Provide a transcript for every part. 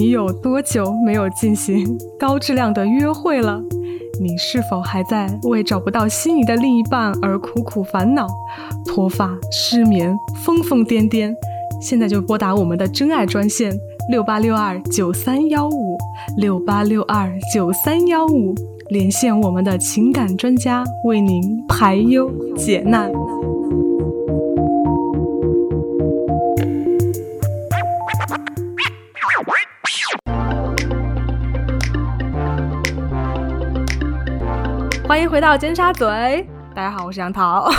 你有多久没有进行高质量的约会了？你是否还在为找不到心仪的另一半而苦苦烦恼、脱发、失眠、疯疯癫癫？现在就拨打我们的真爱专线六八六二九三幺五六八六二九三幺五，连线我们的情感专家，为您排忧解难。欢迎回到尖沙咀，大家好，我是杨桃，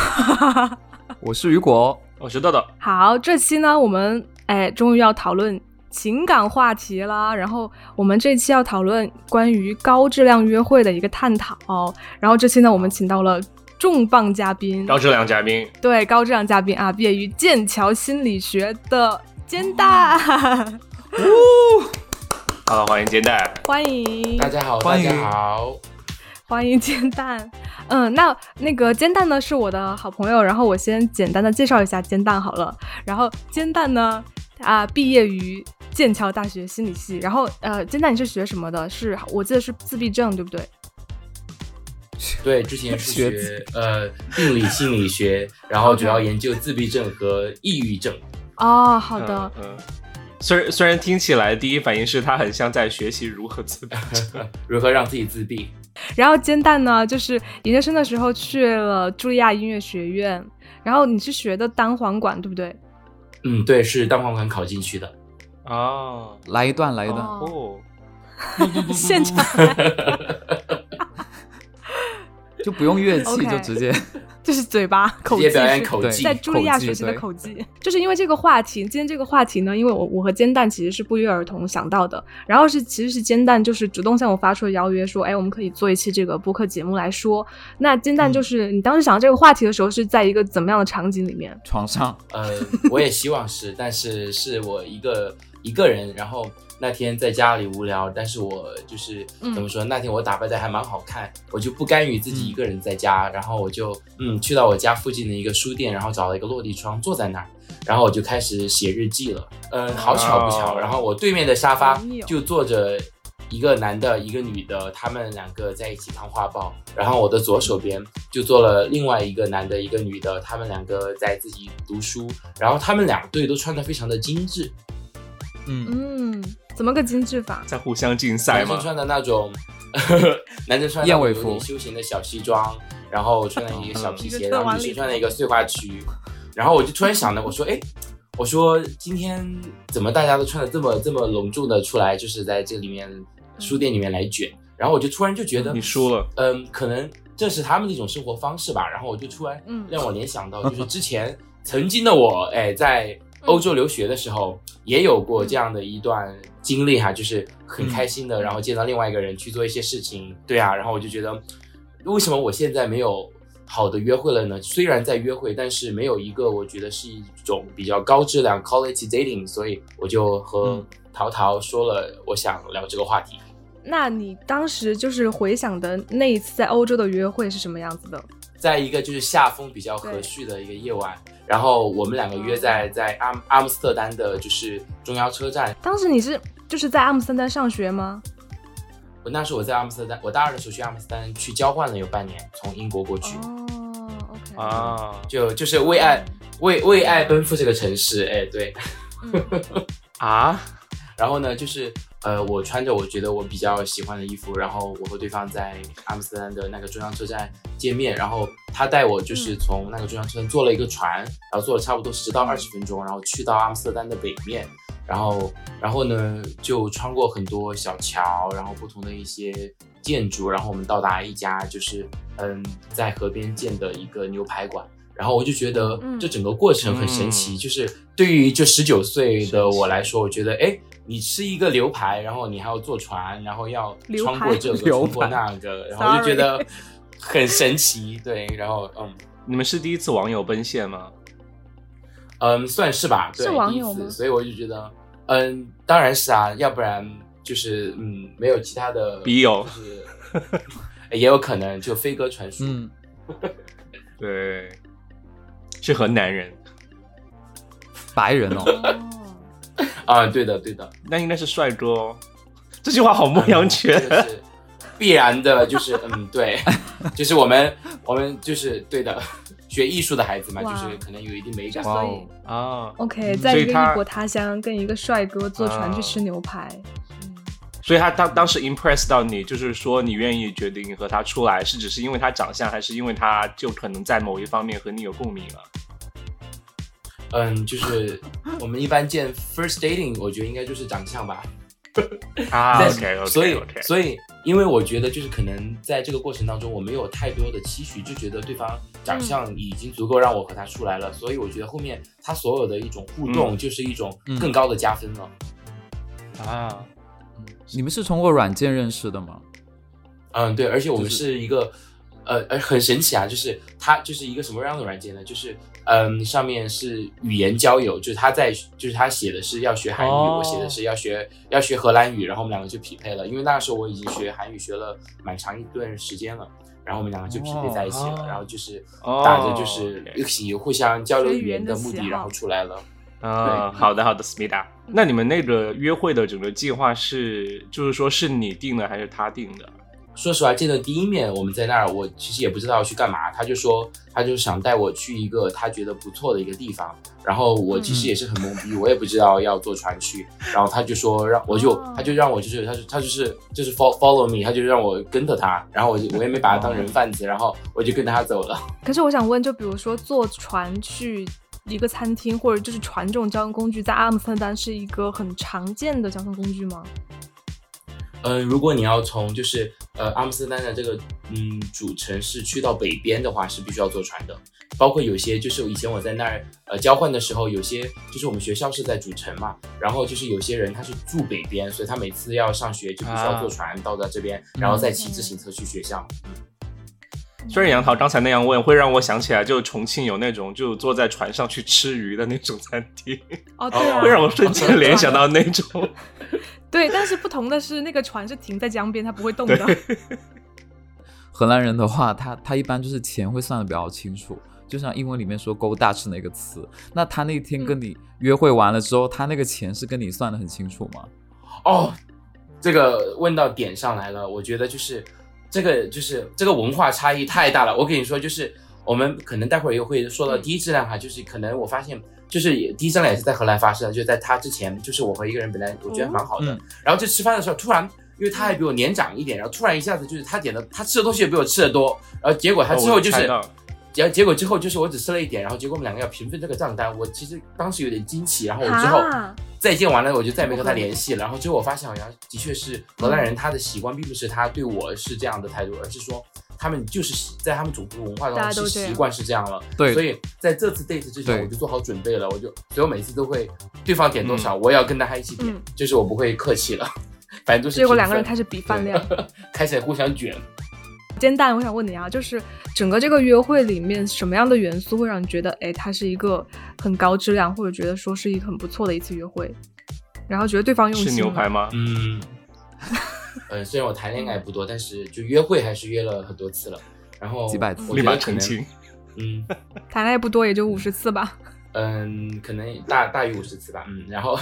我是雨果，我是豆豆。好，这期呢，我们哎，终于要讨论情感话题啦。然后我们这期要讨论关于高质量约会的一个探讨。然后这期呢，我们请到了重磅嘉宾，高质量嘉宾，对，高质量嘉宾啊，毕业于剑桥心理学的煎蛋。好，欢迎煎蛋，欢迎大家好，大家好。欢迎煎蛋，嗯，那那个煎蛋呢是我的好朋友，然后我先简单的介绍一下煎蛋好了。然后煎蛋呢，啊，毕业于剑桥大学心理系，然后呃，煎蛋你是学什么的？是我记得是自闭症，对不对？对，之前是学呃病理心理学，然后主要研究自闭症和抑郁症。哦，好的。嗯，虽然虽然听起来第一反应是他很像在学习如何自闭，如何让自己自闭。然后煎蛋呢，就是研究生的时候去了茱莉亚音乐学院，然后你是学的单簧管，对不对？嗯，对，是单簧管考进去的。哦，来一段，来一段哦，现场。就不用乐器，就直接就是嘴巴口技，口技，在茱莉亚学习的口技。就是因为这个话题，今天这个话题呢，因为我我和煎蛋其实是不约而同想到的，然后是其实是煎蛋就是主动向我发出了邀约，说哎，我们可以做一期这个播客节目来说。那煎蛋就是你当时想到这个话题的时候，是在一个怎么样的场景里面？床上？呃，我也希望是，但是是我一个一个人，然后。那天在家里无聊，但是我就是怎么说？那天我打扮的还蛮好看，我就不甘于自己一个人在家，然后我就嗯去到我家附近的一个书店，然后找了一个落地窗坐在那儿，然后我就开始写日记了。嗯，好巧不巧，然后我对面的沙发就坐着一个男的，一个女的，他们两个在一起看画报，然后我的左手边就坐了另外一个男的，一个女的，他们两个在自己读书，然后他们两对都穿的非常的精致。嗯嗯。怎么个精致法？在互相竞赛吗？男生穿的那种，男生穿燕尾服、休闲的小西装，然后穿了一个小皮鞋，然后女生穿了一个碎花裙，然后我就突然想到，我说，哎，我说今天怎么大家都穿的这么这么隆重的出来，就是在这里面书店里面来卷，然后我就突然就觉得你输了，嗯，可能这是他们的一种生活方式吧，然后我就突然让我联想到，就是之前曾经的我，哎，在。欧洲留学的时候也有过这样的一段经历哈，就是很开心的，然后见到另外一个人去做一些事情，对啊，然后我就觉得，为什么我现在没有好的约会了呢？虽然在约会，但是没有一个我觉得是一种比较高质量 quality dating，所以我就和淘淘说了，我想聊这个话题。那你当时就是回想的那一次在欧洲的约会是什么样子的？在一个就是夏风比较和煦的一个夜晚。然后我们两个约在在阿阿姆斯特丹的，就是中央车站。当时你是就是在阿姆斯特丹上学吗？我那时候我在阿姆斯特丹，我大二的时候去阿姆斯特丹去交换了有半年，从英国过去。哦，OK 啊，就就是为爱为为爱奔赴这个城市，哎，对，啊，然后呢，就是。呃，我穿着我觉得我比较喜欢的衣服，然后我和对方在阿姆斯特丹的那个中央车站见面，然后他带我就是从那个中央车站坐了一个船，然后坐了差不多十到二十分钟，然后去到阿姆斯特丹的北面，然后然后呢就穿过很多小桥，然后不同的一些建筑，然后我们到达一家就是嗯在河边建的一个牛排馆，然后我就觉得这整个过程很神奇，就是对于就十九岁的我来说，我觉得哎。你吃一个牛排，然后你还要坐船，然后要穿过这个，穿过那个，然后就觉得很神奇。对，然后嗯，你们是第一次网友奔现吗？嗯，算是吧。是网友吗？所以我就觉得，嗯，当然是啊，要不然就是嗯，没有其他的笔友，就是也有可能就飞鸽传书。嗯，对，是河南人，白人哦。啊，对的对的，那应该是帅哥哦。这句话好牧羊犬。这个是必然的，就是嗯，对，就是我们我们就是对的，学艺术的孩子嘛，就是可能有一定美感。所以啊，OK，在一个异国他乡跟一个帅哥坐船去啊吃牛排，所以他当当时 impress 到你，就是说你愿意决定和他出来，是只是因为他长相，还是因为他就可能在某一方面和你有共鸣了？嗯，就是我们一般见 first dating，我觉得应该就是长相吧。啊但，OK OK，所以 OK，所以，因为我觉得就是可能在这个过程当中，我没有太多的期许，就觉得对方长相已经足够让我和他出来了，所以我觉得后面他所有的一种互动就是一种嗯更高的加分了。啊，你们是通过软件认识的吗？嗯，对，而且我们是是一个，呃，呃，很神奇啊，就是它就是一个什么样的软件呢？就是嗯，上面是语言交友，就是他在，就是他写的是要学韩语，哦我写的是要学要学荷兰语，然后我们两个就匹配了。因为那时候我已经学韩语学了蛮长一段时间了，然后我们两个就匹配在一起了，哦然后就是哦打着就是一起互相交流语言言的目的，然后出来了。啊，对好的好的，Smida，那你们那个约会的整个计划是，就是说是你定的还是他定的？说实话，见的第一面我们在那儿，我其实也不知道要去干嘛。他就说，他就想带我去一个他觉得不错的一个地方。然后我其实也是很懵逼，我也不知道要坐船去。然后他就说让我就哦他就让我就是他就他就是就是 follow follow me，他就让我跟着他。然后我就我也没把他当人贩子，然后我就跟着他走了。可是我想问，就比如说坐船去一个餐厅，或者就是船这种交通工具，在阿姆斯特丹是一个很常见的交通工具吗？嗯，如果你要从就是呃阿姆斯特丹的这个嗯主城市去到北边的话，是必须要坐船的。包括有些就是以前我在那儿呃交换的时候，有些就是我们学校是在主城嘛，然后就是有些人他是住北边，所以他每次要上学就必须要坐船到达这边，然后再骑自行车去学校。虽然杨桃刚才那样问，会让我想起来，就重庆有那种就坐在船上去吃鱼的那种餐厅，哦，对啊，会让我瞬间联想到那种。对，但是不同的是，那个船是停在江边，它不会动的。荷兰人的话，他他一般就是钱会算的比较清楚，就像英文里面说 “go Dutch” 那个词。那他那天跟你约会完了之后，他那个钱是跟你算的很清楚吗？哦，这个问到点上来了，我觉得就是这个就是这个文化差异太大了。我跟你说，就是我们可能待会儿又会说到低质量哈，就是可能我发现就是低质量也是在荷兰发生的，就在他之前，就是我和一个人本来我觉得蛮好的，嗯然后就吃饭的时候突然。因为他还比我年长一点，然后突然一下子就是他点的，他吃的东西也比我吃的多，然后结果他之后就是结结果之后就是我只吃了一点，然后结果我们两个要平分这个账单，我其实当时有点惊奇，然后我之后啊再见完了，我就再没和他联系了。然后之后我发现好像的确是荷兰人，他的习惯并不是他对我是这样的态度，而是说他们就是习在他们种族文化大当家都这样中是习惯是这样了。对所以在这次 date 之前我就做好准备了，我就所以我每次都会对方点多少，我也要跟大家一起点，嗯就是我不会客气了，反正都是结果两个人开始比饭量。开始互相卷。煎蛋，我想问你啊，就是整个这个约会里面，什么样的元素会让你觉得，哎，它是一个很高质量，或者觉得说是一个很不错的一次约会，然后觉得对方用心是牛排？吗？嗯，呃，虽然我谈恋爱不多，但是就约会还是约了很多次了。然后几百次立马澄清。嗯。谈恋爱不多，也就五十次吧，嗯，可能大大于五十次吧，嗯，然后，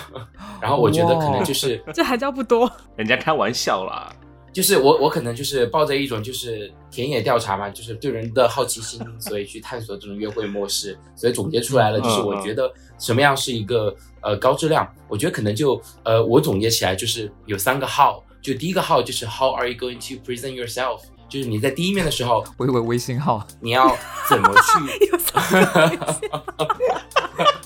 然后我觉得可能就是这还叫不多？人家开玩笑啦。就是我我可能就是抱着一种就是田野调查嘛，就是对人的好奇心，所以去探索这种约会模式，所以总结出来了，就是我觉得什么样是一个呃高质量，我觉得可能就呃我总结起来就是有三个 how，就第一个 how 就是 how are you going to present yourself，就是你在第一面的时候我有个微信号。你要怎么去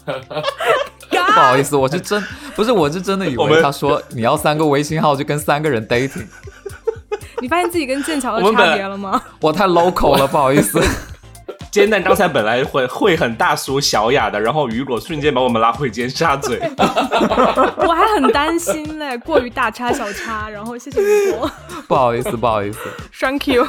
不好意思，我是真不是，我是真的以为他说你要三个微信号就跟三个人 dating，你发现自己跟剑桥的差别了吗？我太 local 了，不好意思。煎蛋刚才本来会会很大俗小雅的，然后雨果瞬间把我们拉回尖沙咀。我还很担心嘞，过于大叉小叉，然后谢谢雨果 不好意思，不好意思。，Thank you。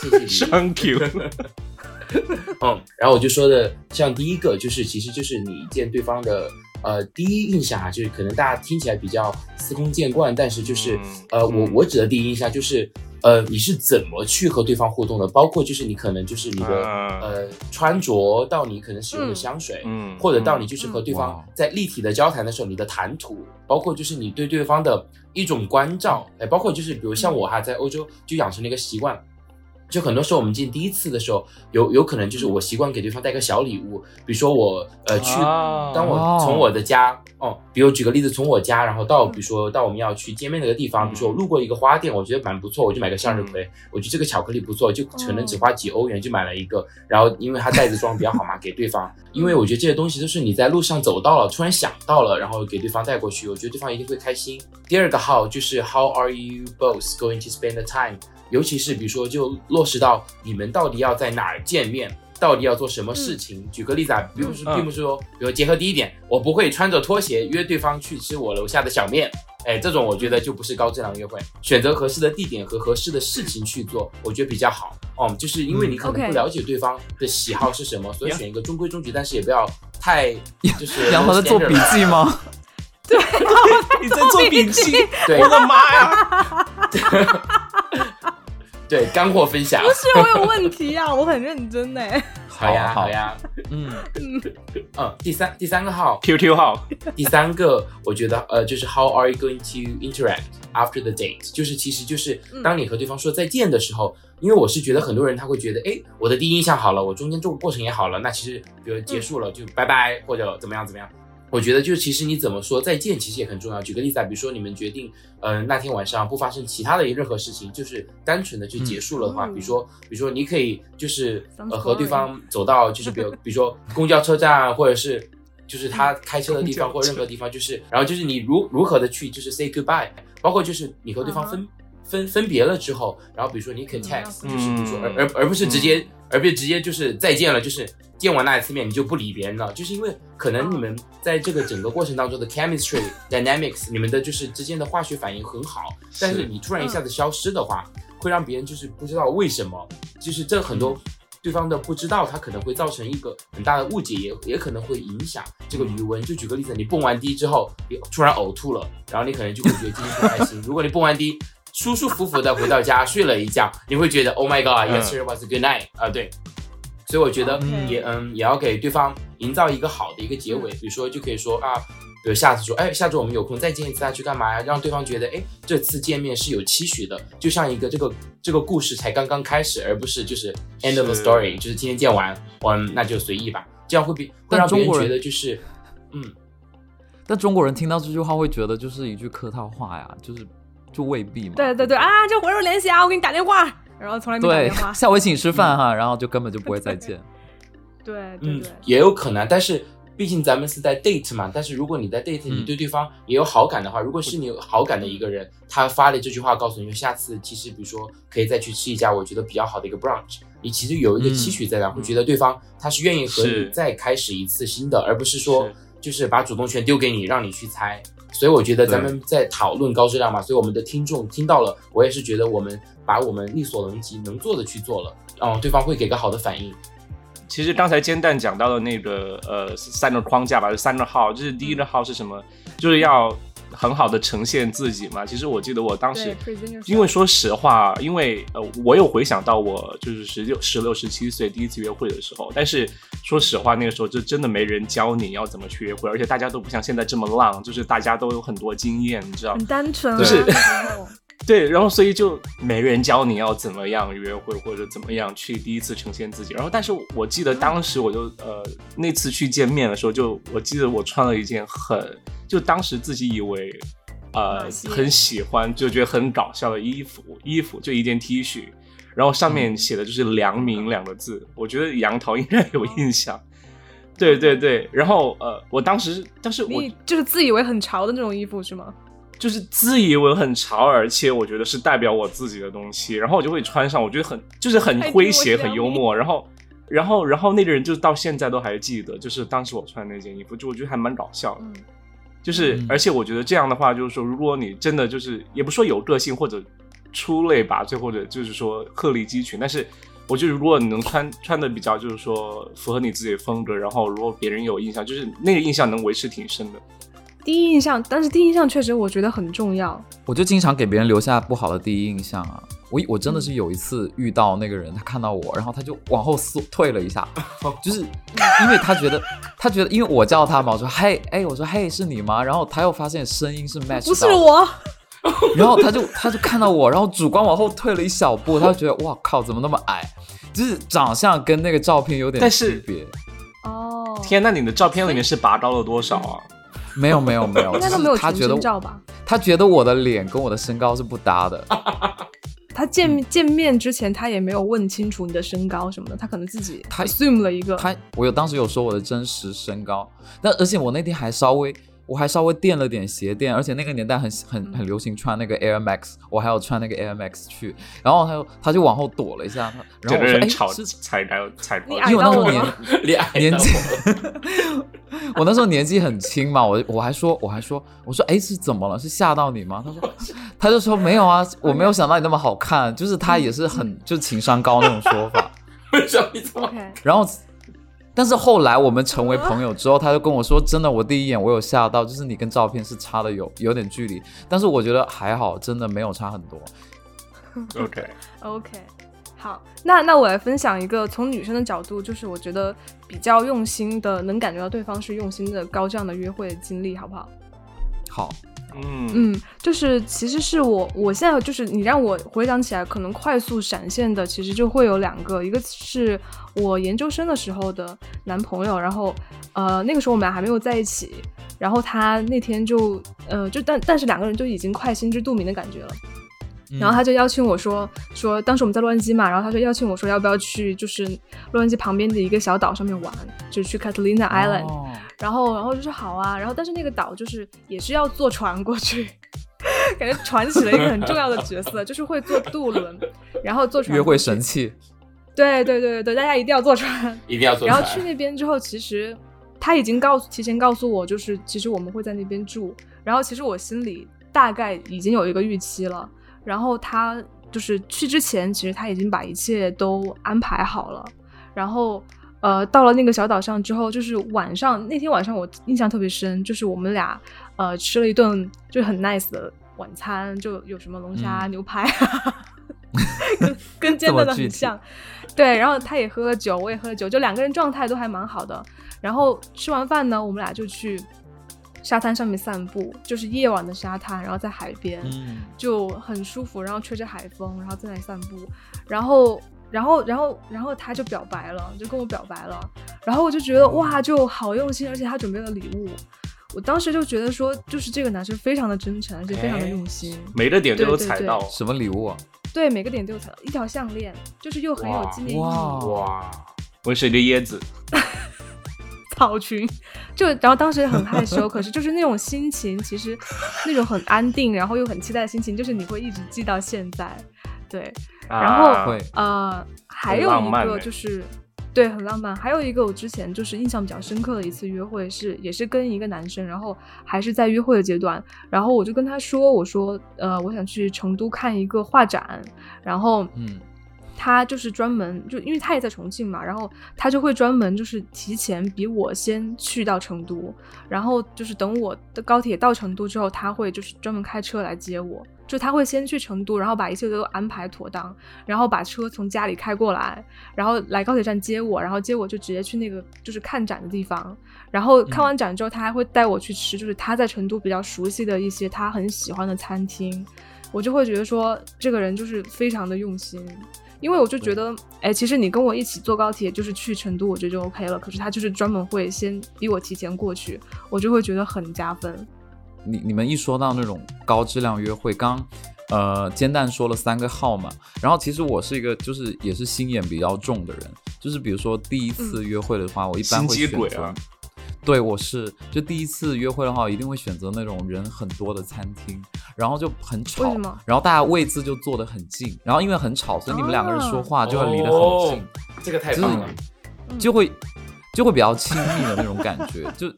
谢谢你。Thank you。嗯，然后我就说的，像第一个就是，其实就是你见对方的呃第一印象啊，就是可能大家听起来比较司空见惯，但是就是、嗯呃，我嗯我指的第一印象就是呃，你是怎么去和对方互动的？包括就是你可能就是你的、啊。呃穿着，到你可能使用的香水，嗯或者到你就是和对方在立体的交谈的时候，你的谈吐，包括就是你对对方的一种关照，哎，包括就是比如像我哈，在欧洲就养成了一个习惯。就很多时候我们见第一次的时候，有有可能就是我习惯给对方带个小礼物，比如说我呃去，啊当我从我的家哦，比如举个例子，从我家然后到比如说到我们要去见面那个地方，比如说我路过一个花店，我觉得蛮不错，我就买个向日葵，我觉得这个巧克力不错，就可能只花几欧元就买了一个，然后因为它袋子装的比较好嘛，给对方，因为我觉得这些东西都是你在路上走到了，突然想到了，然后给对方带过去，我觉得对方一定会开心。第二个 how 就是 how are you both going to spend the time，尤其是比如说就落实到你们到底要在哪儿见面。到底要做什么事情？举个例子啊，并不是，嗯并不是说，比如结合第一点，我不会穿着拖鞋约对方去吃我楼下的小面，哎，这种我觉得就不是高质量约会。选择合适的地点和合适的事情去做，我觉得比较好。哦，就是因为你可能不了解对方的喜好是什么，所以选一个中规中矩，但是也不要太就是杨桃在做笔记吗？对 你在做笔记，对我的妈呀！对，干货分享不。是我有问题啊，我很认真呢。好呀，好好呀。嗯，嗯，第三第三个号，QQ 号，第三个，我觉得呃，就是 How are you going to interact after the date？就是其实就是嗯当你和对方说再见的时候，因为我是觉得很多人他会觉得，哎，我的第一印象好了，我中间这个过程也好了，那其实比如结束了就拜拜或者怎么样怎么样。我觉得就是其实你怎么说再见，其实也很重要。举个例子啊，比如说你们决定，呃，那天晚上不发生其他的任何事情，就是单纯的就结束了的话，嗯比如说，比如说你可以就是呃和对方走到就是比如 比如说公交车站，或者是就是他开车的地方或任何地方，就是然后就是你如如何的去就是 say goodbye，包括就是你和对方分、分分别了之后，然后比如说你 context，、嗯就是比如说而而而不是直接、而不是直接就是再见了，就是见完那一次面你就不理别人了，就是因为可能你们在这个整个过程当中的 chemistry dynamics，你们的就是之间的化学反应很好，但是你突然一下子消失的话，会让别人就是不知道为什么，就是这很多对方的不知道，他可能会造成一个很大的误解，也也可能会影响这个余温。就举个例子，你蹦完迪之后，你突然呕吐了，然后你可能就会觉得今天不开心。如果你蹦完迪，舒舒服服的回到家睡了一觉，你会觉得 Oh my God, 嗯。yesterday was a good night 啊、对。所以我觉得也嗯也要给对方营造一个好的一个结尾，比如说就可以说啊，比如下次说，哎，下周我们有空再见一次啊，去干嘛呀？让对方觉得，哎，这次见面是有期许的，就像一个这个这个故事才刚刚开始，而不是就是 end of the story，就是今天见完，嗯，那就随意吧，这样会比会让别人觉中国人得就是，嗯，但中国人听到这句话会觉得就是一句客套话呀，就是就未必嘛。对对对啊，就回头联系啊，我给你打电话，然后从来没打电话。下回请吃饭哈，然后就根本就不会再见。对对嗯对，，也有可能，但是毕竟咱们是在 date 嘛，但是如果你在 date，你嗯对对方也有好感的话，如果是你有好感的一个人，他发了这句话告诉你，下次其实比如说可以再去吃一家我觉得比较好的一个 brunch，你其实有一个期许在那，会觉得对方他是愿意和你再开始一次新的，而不是说就是把主动权丢给你，让你去猜。所以我觉得咱们在讨论高质量嘛，所以我们的听众听到了，我也是觉得我们把我们力所能及能做的去做了，嗯，对方会给个好的反应。其实刚才煎蛋讲到的那个呃三个框架吧，就三个号，就是第一个号是什么？就是要很好的呈现自己嘛。其实我记得我当时因为说实话，因为呃，我有回想到我就是十六、十六、十七岁第一次约会的时候，但是说实话，那个时候就真的没人教你要怎么去约会，而且大家都不像现在这么浪，就是大家都有很多经验，你知道。很单纯啊，就是 对，然后所以就没人教你要怎么样约会，或者怎么样去第一次呈现自己。然后，但是我记得当时我就呃那次去见面的时候就，我记得我穿了一件很就当时自己以为呃很喜欢，就觉得很搞笑的衣服，衣服就一件 T 恤，然后上面写的就是“良民”两个字，我觉得杨桃应该有印象。对对对，然后呃，我当时，但是我就是自以为很潮的那种衣服是吗？就是自以为很潮，而且我觉得是代表我自己的东西，然后我就会穿上，我觉得很就是很诙谐、很幽默，然后，然后，然后那个人就到现在都还记得，就是当时我穿的那件衣服，就我觉得还蛮搞笑的，嗯，就是嗯而且我觉得这样的话，就是说，如果你真的就是也不说有个性或者出类拔萃，或者就是说鹤立鸡群，但是我觉得如果你能穿穿的比较就是说符合你自己的风格，然后如果别人有印象，就是那个印象能维持挺深的。第一印象，但是第一印象确实我觉得很重要。我就经常给别人留下不好的第一印象啊。我我真的是有一次遇到那个人，他看到我，然后他就往后缩退了一下，就是因为他觉得他觉得因为我叫他嘛，我说嘿哎，我说嘿是你吗？然后他又发现声音是 match，不是我，然后他就他就看到我，然后主观往后退了一小步，他就觉得哇靠，怎么那么矮？就是长相跟那个照片有点区别。哦，天，那你的照片里面是拔高了多少啊？没有没有没有，应该都没有他觉得照吧？他觉得我的脸跟我的身高是不搭的。他见见面之前，他也没有问清楚你的身高什么的，他可能自己他 assume 了一个。他我有当时有说我的真实身高，但而且我那天还稍微。我还稍微垫了点鞋垫，而且那个年代很很很流行穿那个 Air Max，我还要穿那个 Air Max 去，然后他就他就往后躲了一下，然后我说：“哎，是踩到踩到，因为我那时候年 年纪，我那时候年纪很轻嘛，我我还说我还说我说哎是怎么了？是吓到你吗？他说 他就说没有啊，我没有想到你那么好看，就是他也是很就情商高那种说法，然后。但是后来我们成为朋友之后，他就跟我说：“真的，我第一眼我有吓到，就是你跟照片是差的有有点距离，但是我觉得还好，真的没有差很多。”OK OK，好，那那我来分享一个从女生的角度，就是我觉得比较用心的，能感觉到对方是用心的高质量的约会经历，好不好？好。嗯嗯，就是其实是我，我现在就是你让我回想起来，可能快速闪现的，其实就会有两个，一个是我研究生的时候的男朋友，然后呃那个时候我们俩还没有在一起，然后他那天就呃就但但是两个人就已经快心知肚明的感觉了。然后他就邀请我说说，当时我们在洛杉矶嘛，然后他就邀请我说要不要去就是洛杉矶旁边的一个小岛上面玩，就去 Catalina Island。然后然后就说好啊，然后但是那个岛就是也是要坐船过去，感觉船起了一个很重要的角色，就是会坐渡轮，然后坐船。约会神器。对对对对对，大家一定要坐船，一定要坐船。然后去那边之后，其实他已经告诉提前告诉我，就是其实我们会在那边住，然后其实我心里大概已经有一个预期了。然后他就是去之前，其实他已经把一切都安排好了。然后，呃，到了那个小岛上之后，就是晚上那天晚上我印象特别深，就是我们俩呃吃了一顿就很 nice 的晚餐，就有什么龙虾、牛排，跟跟煎的很像。对，然后他也喝了酒，我也喝了酒，就两个人状态都还蛮好的。然后吃完饭呢，我们俩就去。沙滩上面散步，就是夜晚的沙滩，然后在海边，就很舒服，然后吹着海风，然后在那里散步，然后，然后，然后，然后他就表白了，就跟我表白了，然后我就觉得哇，就好用心，而且他准备了礼物，我当时就觉得说，就是这个男生非常的真诚，而且非常的用心，每个点都有踩到，什么礼物啊？对，每个点都有踩到，一条项链，就是又很有纪念意义，哇，我是一个椰子。草裙，就然后当时很害羞，可是就是那种心情，其实那种很安定，然后又很期待的心情，就是你会一直记到现在，对。然后呃，还有一个就是 对，很浪漫。还有一个我之前就是印象比较深刻的一次约会是，也是跟一个男生，然后还是在约会的阶段，然后我就跟他说，我说呃，我想去成都看一个画展，然后嗯。他就是专门就因为他也在重庆嘛，然后他就会专门就是提前比我先去到成都，然后就是等我的高铁到成都之后，他会就是专门开车来接我，就他会先去成都，然后把一切都安排妥当，然后把车从家里开过来，然后来高铁站接我，然后接我就直接去那个就是看展的地方，然后看完展之后，他还会带我去吃就是他在成都比较熟悉的一些他很喜欢的餐厅，我就会觉得说这个人就是非常的用心。因为我就觉得，哎，其实你跟我一起坐高铁，就是去成都，我觉得就 OK 了。可是他就是专门会先比我提前过去，我就会觉得很加分。你你们一说到那种高质量约会，刚呃煎蛋说了三个号嘛，然后其实我是一个就是也是心眼比较重的人，就是比如说第一次约会的话，我一般会选择。对，我是就第一次约会的话，我一定会选择那种人很多的餐厅，然后就很吵，然后大家位置就坐得很近，然后因为很吵，所以你们两个人说话就会离得很近，这个太棒了，就会就会比较亲密的那种感觉，就。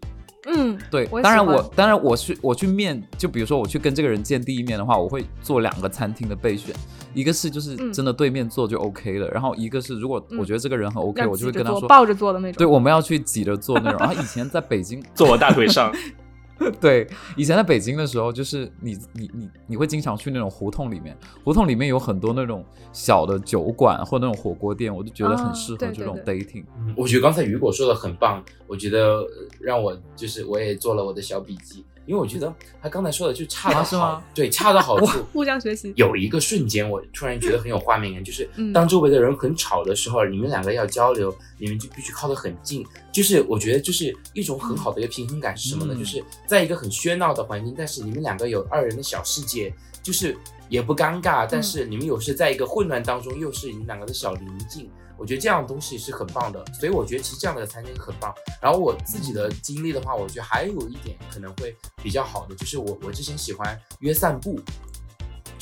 嗯，对，当然我当然我去我去面，就比如说我去跟这个人见第一面的话，我会做两个餐厅的备选，一个是就是真的对面坐就 OK 了，然后一个是如果我觉得这个人很 OK，我就会跟他说抱着坐的那种，对，我们要去挤着坐那种。然后以前在北京坐我大腿上，对，以前在北京的时候，就是你你你你会经常去那种胡同里面，胡同里面有很多那种小的酒馆或那种火锅店，我就觉得很啊适合这种对对对 dating。嗯我觉得刚才雨果说的很棒，我觉得呃让我就是我也做了我的小笔记，因为我觉得他刚才说的就恰到好，啊对，恰到好处。互相学习。有一个瞬间，我突然觉得很有画面感，就是嗯当周围的人很吵的时候，你们两个要交流，你们就必须靠得很近。就是我觉得，就是一种很好的一个平衡感是什么呢？嗯就是在一个很喧闹的环境，但是你们两个有二人的小世界，就是也不尴尬，但是你们有时在一个混乱当中，又是你们两个的小宁静。我觉得这样的东西是很棒的，所以我觉得其实这样的餐厅很棒。然后我自己的经历的话，我觉得还有一点可能会比较好的，就是我我之前喜欢约散步，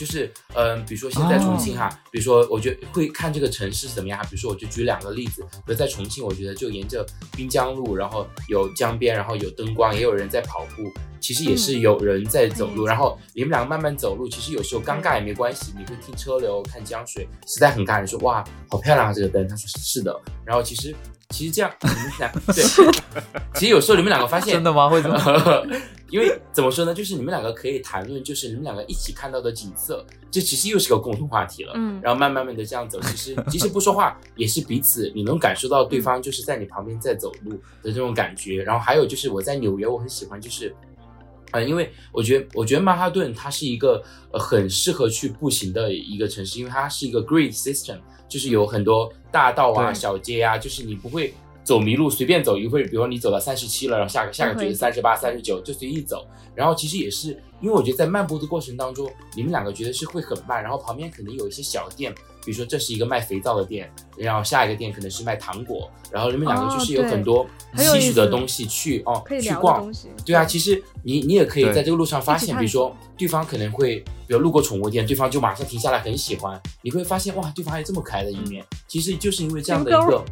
就是嗯、比如说现在重庆哈，比如说我觉得会看这个城市是怎么样，比如说我就举两个例子，比如在重庆，我觉得就沿着滨江路，然后有江边，然后有灯光，也有人在跑步，其实也是有人在走路，嗯。然后你们两个慢慢走路，其实有时候尴尬也没关系，你会听车流，看江水，实在很尬，你说哇好漂亮啊这个灯，他说是的，然后其实其实这样你们俩对，其实有时候你们两个发现真的吗？会怎么？因为怎么说呢，就是你们两个可以谈论，就是你们两个一起看到的景色，这其实又是个共同话题了。嗯然后慢慢慢的这样走，其 实即使不说话，也是彼此你能感受到对方就是在你旁边在走路的这种感觉。然后还有就是我在纽约，我很喜欢就是。呃，因为我觉得，我觉得曼哈顿它是一个呃很适合去步行的一个城市，因为它是一个 grid system，就是有很多大道啊、小街啊，就是你不会走迷路，随便走一会儿，比如说你走到三十七了，然后下个下个就是三十八、三十九，就随意走。然后其实也是因为我觉得在漫步的过程当中，你们两个觉得是会很慢，然后旁边可能有一些小店，比如说这是一个卖肥皂的店，然后下一个店可能是卖糖果，然后你们两个就是有很多吸取的东西去哦去逛。对啊，其实你你也可以在这个路上发现，比如说对方可能会，比如路过宠物店，对方就马上停下来，很喜欢，你会发现哇，对方还有这么可爱的一面。其实就是因为这样的一个，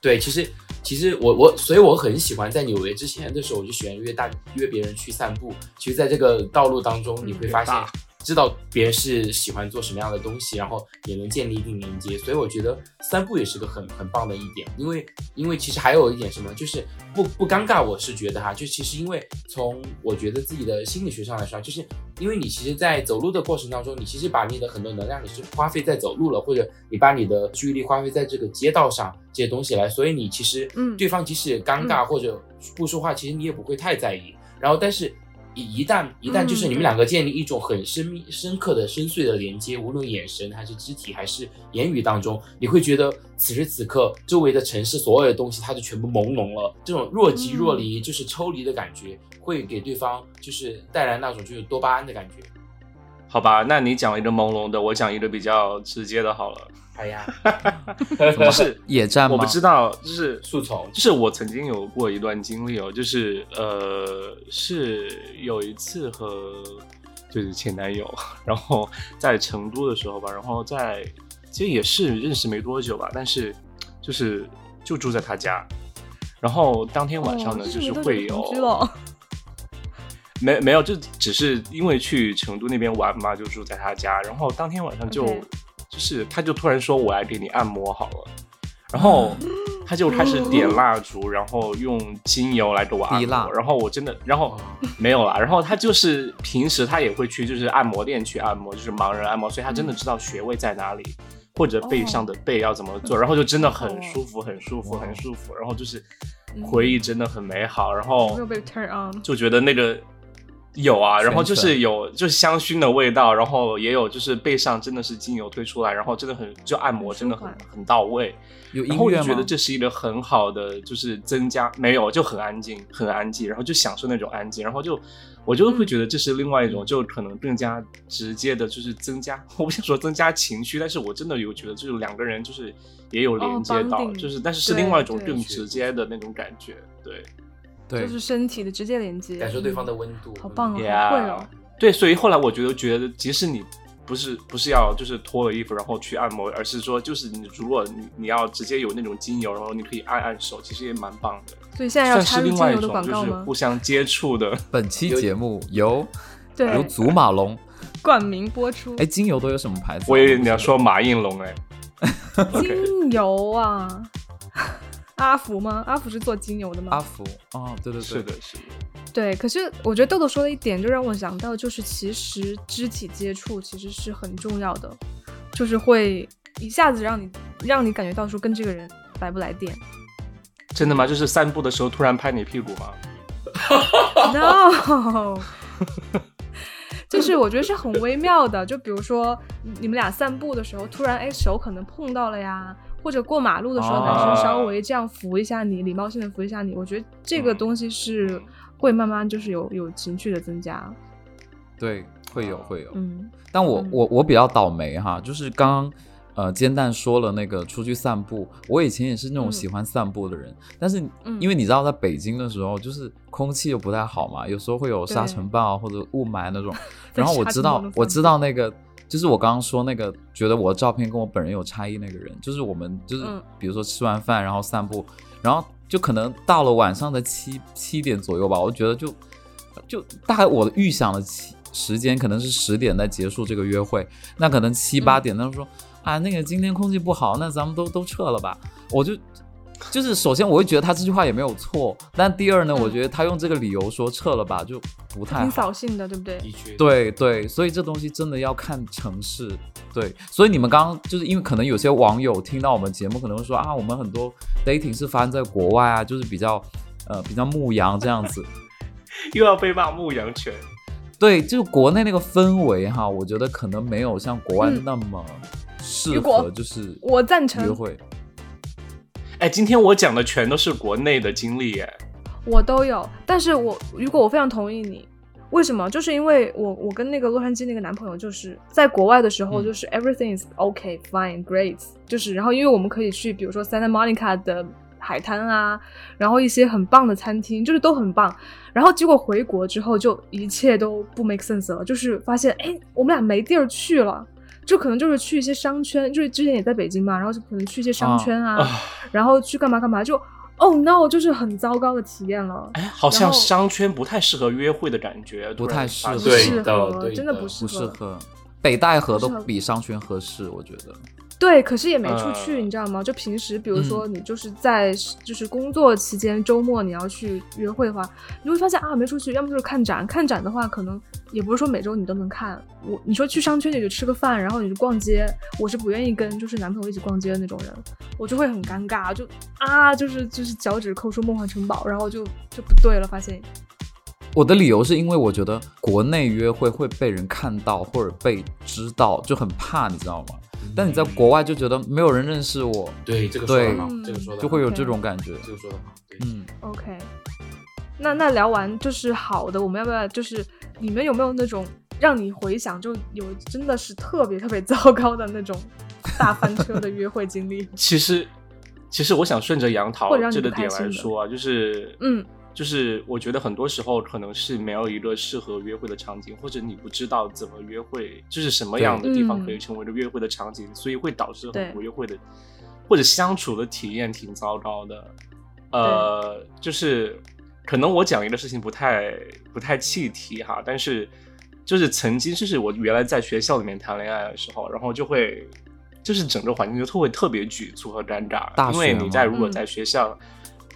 对，其实其实我我所以我很喜欢在纽约之前的时候，我就喜欢约大约别人去散步。其实，在这个道路当中，你会发现大知道别人是喜欢做什么样的东西，然后也能建立一定连接。所以我觉得散步也是个很很棒的一点，因为因为其实还有一点什么，就是不不尴尬。我是觉得哈，就其实因为从我觉得自己的心理学上来说，就是因为你其实，在走路的过程当中，你其实把你的很多能量你是花费在走路了，或者你把你的注意力花费在这个街道上这些东西来，所以你其实嗯对方即使尴尬或者不说话，其实你也不会太在意。然后，但是一一旦一旦就是嗯你们两个建立一种很深密、深刻的、深邃的连接，无论眼神还是肢体还是言语当中，你会觉得此时此刻周围的城市所有的东西它就全部朦胧了，这种若即若离，就是抽离的感觉，会给对方就是带来那种就是多巴胺的感觉。好吧，那你讲一个朦胧的，我讲一个比较直接的好了。哎呀，什么就是野战吗？我不知道，就是树丛就是我曾经有过一段经历哦，就是呃，是有一次和就是前男友，然后在成都的时候吧，然后在其实也是认识没多久吧，但是就是就住在他家，然后当天晚上呢，哦就是会有 没没有，就只是因为去成都那边玩嘛，就住在他家。然后当天晚上就就是他就突然说我来给你按摩好了，然后他就开始点蜡烛，然后用精油来给我按摩。然后我真的，然后没有啦。然后他就是平时他也会去就是按摩店去按摩，就是盲人按摩，所以他真的知道穴位在哪里。或者背上的背要怎么做，然后就真的很舒服，很舒服，很舒服。然后就是回忆真的很美好，然后。就觉得那个有啊，然后就是有就是香薰的味道，然后也有就是背上真的是精油推出来，然后真的很就按摩真的很很到位，有音然后我就？觉得这是一个很好的就是增加没有就很安静很安静，然后就享受那种安静，然后就我就会觉得这是另外一种就可能更加直接的，就是增加我不想说增加情绪，但是我真的有觉得就是两个人就是也有连接到就是但是是另外一种更直接的那种感觉，对。对就是身体的直接连接，感受对方的嗯温度，好棒啊，好会哦，对，所以后来我觉得觉得，即使你不是不是要就是脱了衣服然后去按摩，而是说就是你如果你你要直接有那种精油，然后你可以按按手，其实也蛮棒的，所以现在要算是插入另外一种精油的广告吗就是互？相接触的。本期节目由由 对，祖马龙，冠名播出。哎，精油都有什么牌子啊？我以为你要说马应龙哎精油啊，阿福吗？阿福是做精油的吗？阿福哦，对对对，是的，是的，对，可是我觉得豆豆说的一点就让我想到，就是其实肢体接触其实是很重要的，就是会一下子让你让你感觉到说跟这个人来不来电。真的吗？就是散步的时候突然拍你屁股吗？No，就是我觉得是很微妙的。就比如说你们俩散步的时候，突然哎手可能碰到了呀，或者过马路的时候，哦男生稍微这样扶一下你，礼貌性的扶一下你，我觉得这个东西是会慢慢就是有有情趣的增加。对，会有会有。嗯，但我嗯我我比较倒霉哈，就是刚刚呃煎蛋说了那个出去散步，我以前也是那种嗯喜欢散步的人，但是嗯因为你知道在北京的时候，就是空气又不太好嘛，有时候会有沙尘暴啊或者雾霾那种，然后我知道我知道那个。就是我刚刚说那个，觉得我的照片跟我本人有差异那个人，就是我们就是嗯比如说吃完饭然后散步，然后就可能到了晚上的七七点左右吧，我觉得就就大概我的预想的七时间可能是十点再结束这个约会，那可能七八点，他就说、啊那个今天空气不好，那咱们都都撤了吧。我就 就是首先我会觉得他这句话也没有错，但第二呢，嗯我觉得他用这个理由说撤了吧就不太挺。扫兴的，对不对？的确，对对，所以这东西真的要看城市。对，所以你们刚刚就是因为可能有些网友听到我们节目，可能会说啊，我们很多 dating 是发生在国外啊，就是比较呃比较牧羊这样子。又要被骂牧羊犬。对，就是国内那个氛围哈，我觉得可能没有像国外嗯那么适合，就是我赞成约会。哎，今天我讲的全都是国内的经历耶。我都有，但是我如果我非常同意你，为什么？就是因为我我跟那个洛杉矶那个男朋友，就是在国外的时候，嗯就是 everything is okay fine great，就是然后因为我们可以去，比如说 Santa Monica 的海滩啊，然后一些很棒的餐厅，就是都很棒。然后结果回国之后，就一切都不 make sense 了，就是发现哎，我们俩没地儿去了。就可能就是去一些商圈，就是之前也在北京嘛，然后就可能去一些商圈啊，啊然后去干嘛干嘛，就 oh no，就是很糟糕的体验了。哎，好像商圈不太适合约会的感觉，不太适合对的合，对的真的不适不适合，北戴河都比商圈合适，我觉得。对，可是也没出去，呃你知道吗？就平时，比如说嗯你就是在就是工作期间，周末你要去约会的话，你会发现啊，没出去，要么就是看展，看展的话，可能也不是说每周你都能看。我你说去商圈里就吃个饭，然后你就逛街，我是不愿意跟就是男朋友一起逛街的那种人，我就会很尴尬，就啊，就是就是脚趾抠出梦幻城堡，然后就就不对了，发现我的理由是因为我觉得国内约会会被人看到或者被知道，就很怕，你知道吗？但你在国外就觉得没有人认识我，对这个说对。的好，嗯这个说的就会有这种感觉。这个说的好，对，嗯，OK，那那聊完就是好的，我们要不要就是你们有没有那种让你回想就有真的是特别特别糟糕的那种大翻车的约会经历？其实，其实我想顺着杨桃这个点来说啊，就是，嗯，就是我觉得很多时候可能是没有一个适合约会的场景，或者你不知道怎么约会，就是什么样的地方嗯可以成为一个约会的场景，所以会导致很多约会的或者相处的体验挺糟糕的。呃，就是可能我讲一个事情不太不太气题哈，但是就是曾经就是我原来在学校里面谈恋爱的时候，然后就会就是整个环境就特会特别局促和尴尬，因为你在如果在学校，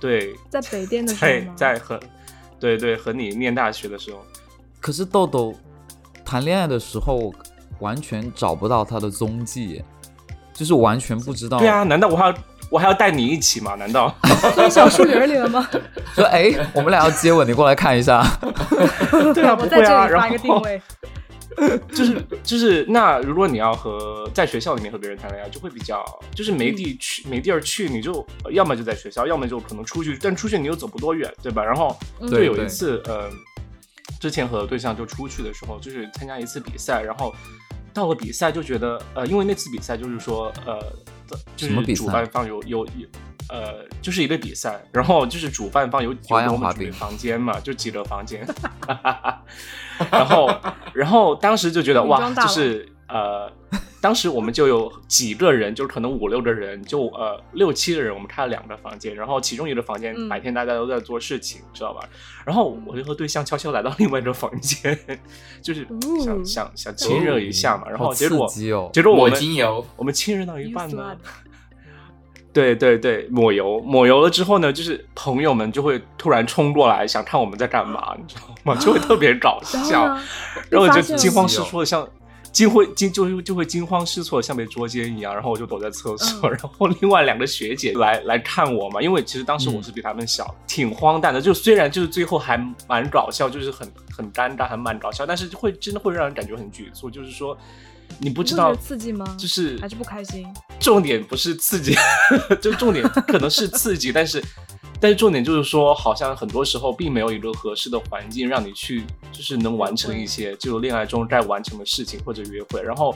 对，在北电的时候在？在和对对和你念大学的时候，可是豆豆谈恋爱的时候完全找不到他的踪迹，就是完全不知道。对啊，难道我还要我还要带你一起吗？难道？所以小树林里了吗？说哎，我们俩要接吻，你过来看一下。对啊，我在不会啊，然这里发一个定后位。就 是就是，那如果你要和在学校里面和别人谈恋爱，就会比较就是没地去、没地儿去，你就呃要么就在学校，要么就可能出去，但出去你又走不多远，对吧？然后嗯。就有一次，呃，之前和对象就出去的时候，就是参加一次比赛，然后到了比赛就觉得，呃，因为那次比赛就是说，呃，就是什么主办方有有有。呃，就是一个比赛，然后就是主办方有有花给我们准备房间嘛，就几个房间，然后然后当时就觉得哇，就是呃，当时我们就有几个人，就是可能五六个人，就呃六七个人，我们开了两个房间，然后其中一个房间嗯。白天大家都在做事情，知道吧？然后我就和对象悄悄来到另外一个房间，就是想哦想想亲热一下嘛，然后结果哦！结果我们精油，我们亲热到一半呢对对对，抹油，抹油了之后呢，就是朋友们就会突然冲过来，想看我们在干嘛，你知道吗？就会特别搞笑，然后我就惊慌失措的像惊会惊就就会惊慌失措，像被捉奸一样。然后我就躲在厕所，然后另外两个学姐来来看我嘛，因为其实当时我是比他们小，挺荒诞的。就虽然就是最后还蛮搞笑，就是很很尴尬，还蛮搞笑，但是会真的会让人感觉很局促，就是说。你不知道刺激吗？就是还是不开心？重点不是刺激，就重点可能是刺激，但是但是重点就是说，好像很多时候并没有一个合适的环境让你去，就是能完成一些就恋爱中该完成的事情或者约会。然后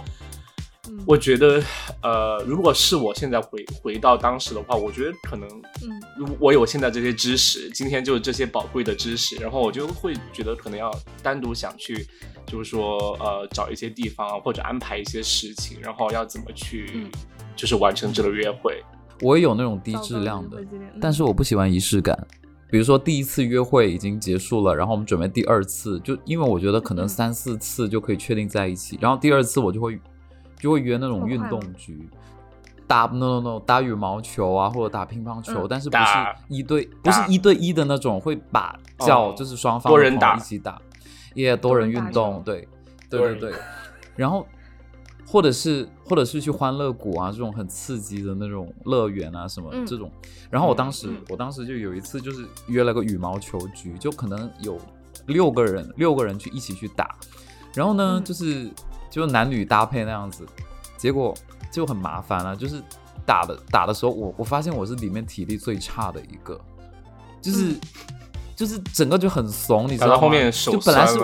我觉得，呃，如果是我现在回回到当时的话，我觉得可能，嗯，如我有现在这些知识，今天就是这些宝贵的知识，然后我就会觉得可能要单独想去。就是说，呃，找一些地方或者安排一些事情，然后要怎么去，就是完成这个约会。我也有那种低质量的，但是我不喜欢仪式感。比如说第一次约会已经结束了，然后我们准备第二次，就因为我觉得可能三四次就可以确定在一起，然后第二次我就会就会约那种运动局，打 no no no 打羽毛球啊，或者打乒乓球，但是不是一对不是一对一的那种，会把叫就是双方多人打。一起打。也多人运动，对，对对对，然后或者是或者是去欢乐谷啊，这种很刺激的那种乐园啊，什么这种。然后我当时我当时就有一次就是约了个羽毛球局，就可能有六个人六个人去一起去打，然后呢就是就男女搭配那样子，结果就很麻烦了，就是打的打的时候，我我发现我是里面体力最差的一个，就是。就是整个就很怂，你知道吗？后面手就本来是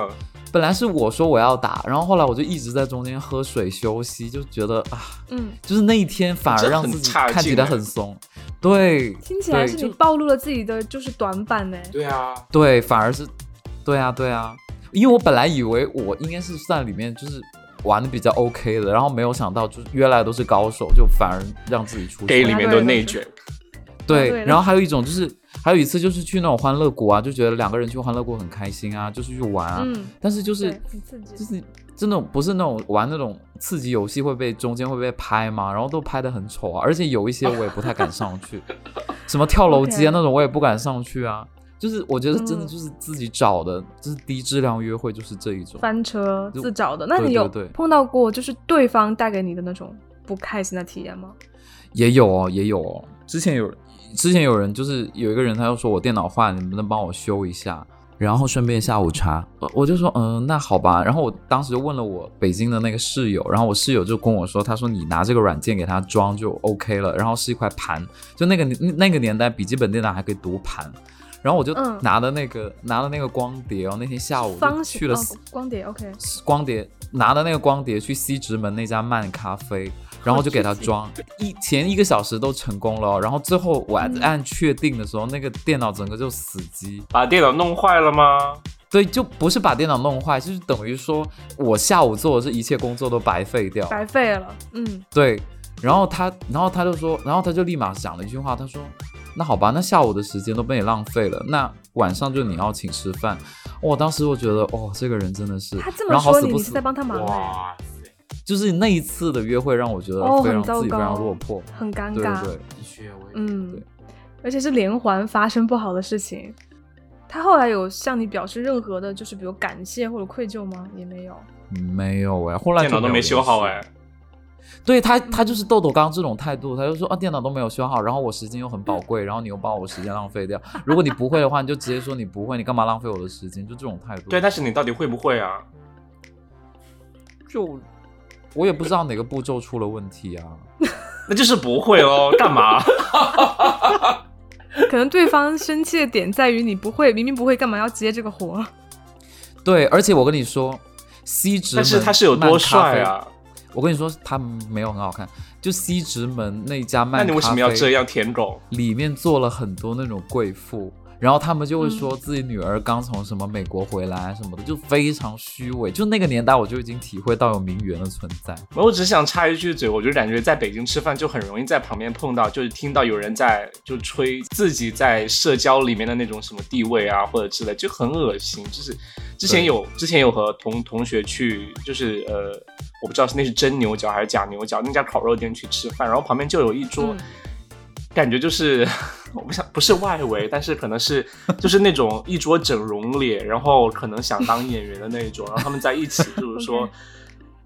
本来是我说我要打，然后后来我就一直在中间喝水休息，就觉得啊，嗯，就是那一天反而让自己看起来很怂。对，听起来是你暴露了自己的就是短板呢。对啊，对，反而是，对啊，对啊，因为我本来以为我应该是算里面就是玩的比较 OK 的，然后没有想到就是约来都是高手，就反而让自己出。给里面都内卷。对，然后还有一种就是。还有一次就是去那种欢乐谷啊，就觉得两个人去欢乐谷很开心啊，就是去玩啊。嗯。但是就是就是，就是这种不是那种玩那种刺激游戏会被中间会被拍嘛，然后都拍的很丑啊，而且有一些我也不太敢上去，什么跳楼机啊那种我也不敢上去啊。就是我觉得真的就是自己找的，就是低质量约会就是这一种翻车自找的。那你有碰到过就是对方带给你的那种不开心的体验吗？也有哦，也有哦，之前有。之前有人就是有一个人，他就说我电脑坏了，你不能帮我修一下，然后顺便下午茶。我就说嗯，那好吧。然后我当时就问了我北京的那个室友，然后我室友就跟我说，他说你拿这个软件给他装就 OK 了。然后是一块盘，就那个那个年代笔记本电脑还可以读盘。然后我就拿的那个拿的那个光碟然后，那天下午去了光碟 OK，光碟拿的那个光碟去西直门那家漫咖啡。然后就给他装，一前一个小时都成功了，然后最后我按确定的时候，那个电脑整个就死机，把电脑弄坏了吗？对，就不是把电脑弄坏，就是等于说我下午做的这一切工作都白费掉，白费了。嗯，对。然后他，然后他就说，然后他就立马讲了一句话，他说：“那好吧，那下午的时间都被你浪费了，那晚上就你要请吃饭。”我当时我觉得，哦，这个人真的是，他这么说你，你是在帮他忙就是那一次的约会让我觉得非常自己非常落魄，很尴尬。对，的确，嗯，而且是连环发生不好的事情。他后来有向你表示任何的，就是比如感谢或者愧疚吗？也没有，没有哎。后来电脑都没修好哎。对他，他就是豆豆刚刚这种态度，他就说啊，电脑都没有修好，然后我时间又很宝贵，然后你又把我时间浪费掉。如果你不会的话，你就直接说你不会，你干嘛浪费我的时间？就这种态度。对，但是你到底会不会啊？就。我也不知道哪个步骤出了问题啊，那就是不会哦，干嘛？可能对方生气的点在于你不会，明明不会，干嘛要接这个活？对，而且我跟你说，C 直门，但是他是有多帅啊？我跟你说，他没有很好看，就西直门那家卖，那你为什么要这样舔狗？里面坐了很多那种贵妇。然后他们就会说自己女儿刚从什么美国回来什么的，就非常虚伪。就那个年代，我就已经体会到有名媛的存在。我只想插一句嘴，我就感觉在北京吃饭就很容易在旁边碰到，就是听到有人在就吹自己在社交里面的那种什么地位啊，或者之类，就很恶心。就是之前有之前有和同同学去，就是呃，我不知道是那是真牛角还是假牛角，那家烤肉店去吃饭，然后旁边就有一桌。感觉就是 我不想不是外围，但是可能是就是那种一桌整容脸，然后可能想当演员的那种，然后他们在一起就是说。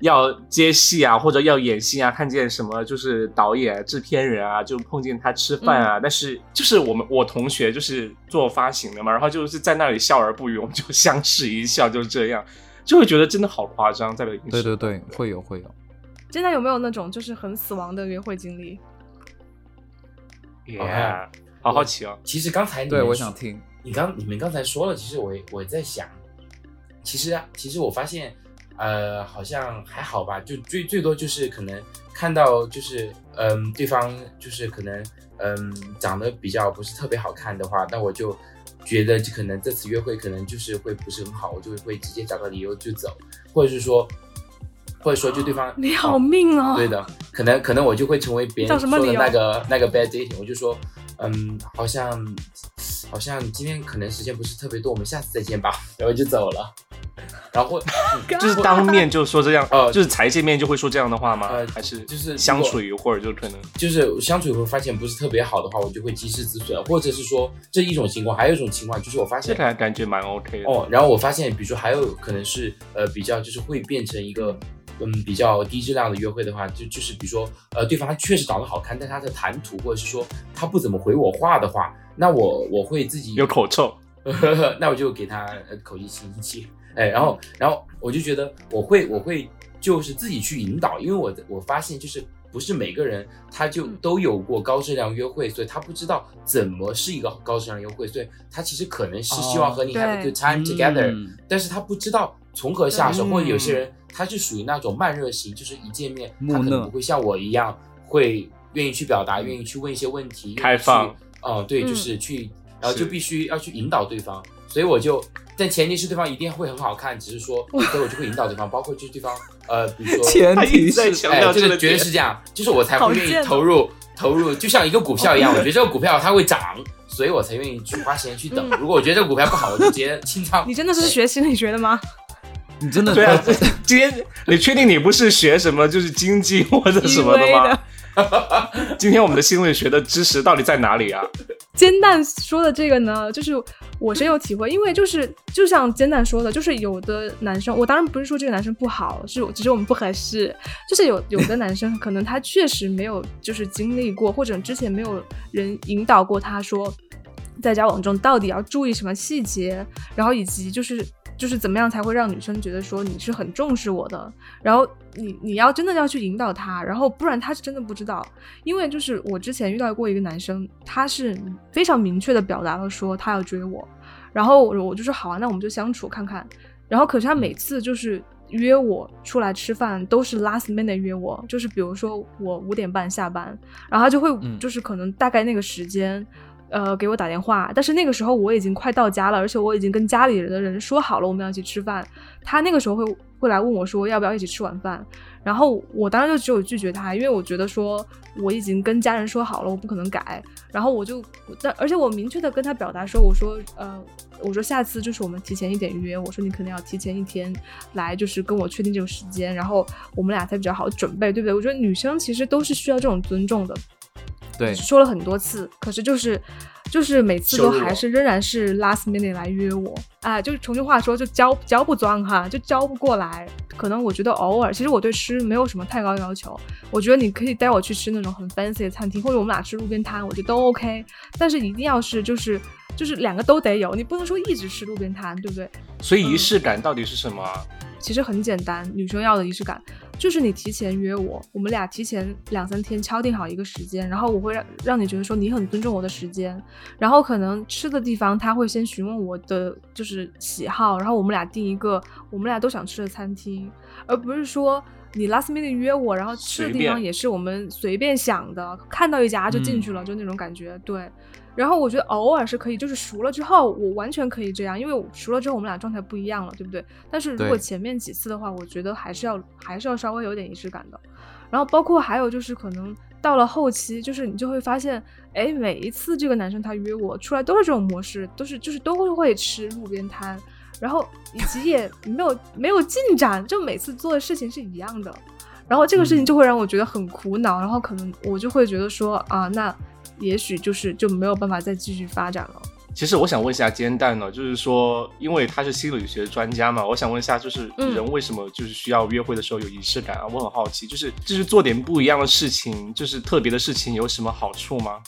要接戏啊，或者要演戏啊，看见什么就是导演、制片人啊，就碰见他吃饭啊。但是就是我们我同学就是做发行的嘛，然后就是在那里笑而不语，我们就相视一笑，就是这样，就会觉得真的好夸张，在北京。对对对，会有会有。现在有没有那种就是很死亡的约会经历？耶，好好奇哦。其实刚才对我想听你刚你们刚才说了，其实我我在想，其实啊，其实我发现。呃，好像还好吧，就最最多就是可能看到就是嗯，对方就是可能嗯长得比较不是特别好看的话，那我就觉得可能这次约会可能就是会不是很好，我就会直接找个理由就走，或者是说，或者说就对方 你好命哦，对的，可能可能我就会成为别人说的那个那个 bad dating，我就说嗯，好像好像今天可能时间不是特别多，我们下次再见吧，然后就走了。然后 就是当面就说这样，呃，就是才见面就会说这样的话吗？还是就是相处一会儿就可能就是相处一会儿发现不是特别好的话，我就会及时止损，或者是说这一种情况，还有一种情况就是我发现感感觉蛮 OK 的哦。然后我发现，比如说还有可能是呃比较就是会变成一个嗯比较低质量的约会的话，就就是比如说呃对方他确实长得好看，但他的谈吐或者是说他不怎么回我话的话，那我我会自己有口臭，那我就给他口气亲亲。哎，然后，然后我就觉得我会，我会就是自己去引导，因为我我发现就是不是每个人他就都有过高质量约会，所以他不知道怎么是一个高质量约会，所以他其实可能是希望和你 have a good time together，但是他不知道从何下手，或者有些人他是属于那种慢热型，就是一见面他可能不会像我一样会愿意去表达，愿意去问一些问题，开放，哦，对，就是去，然后就必须要去引导对方，所以我就。但前提是对方一定会很好看，只是说，所以我就会引导对方，包括就是对方，呃，比如说，前提是，哎，这个绝对是这样，就是我才会愿意投入，投入，就像一个股票一样，我觉得这个股票它会涨，所以我才愿意去花时间去等。如果我觉得这个股票不好，我就直接清仓。你真的是学心理学的吗？你真的对啊？今天你确定你不是学什么就是经济或者什么的吗？今天我们的心理学的知识到底在哪里啊？煎蛋说的这个呢，就是我深有体会，因为就是就像煎蛋说的，就是有的男生，我当然不是说这个男生不好，是只是我们不合适。就是有有的男生可能他确实没有就是经历过，或者之前没有人引导过他说，在交往中到底要注意什么细节，然后以及就是。就是怎么样才会让女生觉得说你是很重视我的，然后你你要真的要去引导他，然后不然他是真的不知道。因为就是我之前遇到过一个男生，他是非常明确的表达了说他要追我，然后我就说好啊，那我们就相处看看。然后可是他每次就是约我出来吃饭都是 last minute 约我，就是比如说我五点半下班，然后他就会就是可能大概那个时间。呃，给我打电话，但是那个时候我已经快到家了，而且我已经跟家里人的人说好了我们要一起吃饭。他那个时候会会来问我说要不要一起吃晚饭，然后我当时就只有拒绝他，因为我觉得说我已经跟家人说好了，我不可能改。然后我就，但而且我明确的跟他表达说，我说呃，我说下次就是我们提前一点约，我说你可能要提前一天来，就是跟我确定这个时间，然后我们俩才比较好准备，对不对？我觉得女生其实都是需要这种尊重的。对，说了很多次，可是就是，就是每次都还是仍然是 last minute 来约我，啊，就是重庆话说就交交不装哈，就交不过来。可能我觉得偶尔，其实我对吃没有什么太高要求，我觉得你可以带我去吃那种很 fancy 的餐厅，或者我们俩吃路边摊，我觉得都 OK。但是一定要是就是就是两个都得有，你不能说一直吃路边摊，对不对？所以仪式感到底是什么？其实很简单，女生要的仪式感就是你提前约我，我们俩提前两三天敲定好一个时间，然后我会让让你觉得说你很尊重我的时间，然后可能吃的地方他会先询问我的就是喜好，然后我们俩定一个我们俩都想吃的餐厅，而不是说你 last minute 约我，然后吃的地方也是我们随便想的，看到一家就进去了，就那种感觉，对。然后我觉得偶尔是可以，就是熟了之后，我完全可以这样，因为熟了之后我们俩状态不一样了，对不对？但是如果前面几次的话，我觉得还是要还是要稍微有点仪式感的。然后包括还有就是可能到了后期，就是你就会发现，哎，每一次这个男生他约我出来都是这种模式，都是就是都会会吃路边摊，然后以及也 没有没有进展，就每次做的事情是一样的。然后这个事情就会让我觉得很苦恼，然后可能我就会觉得说啊，那。也许就是就没有办法再继续发展了。其实我想问一下煎蛋呢，就是说，因为他是心理学专家嘛，我想问一下，就是嗯人为什么就是需要约会的时候有仪式感啊？我很好奇，就是就是做点不一样的事情，就是特别的事情，有什么好处吗？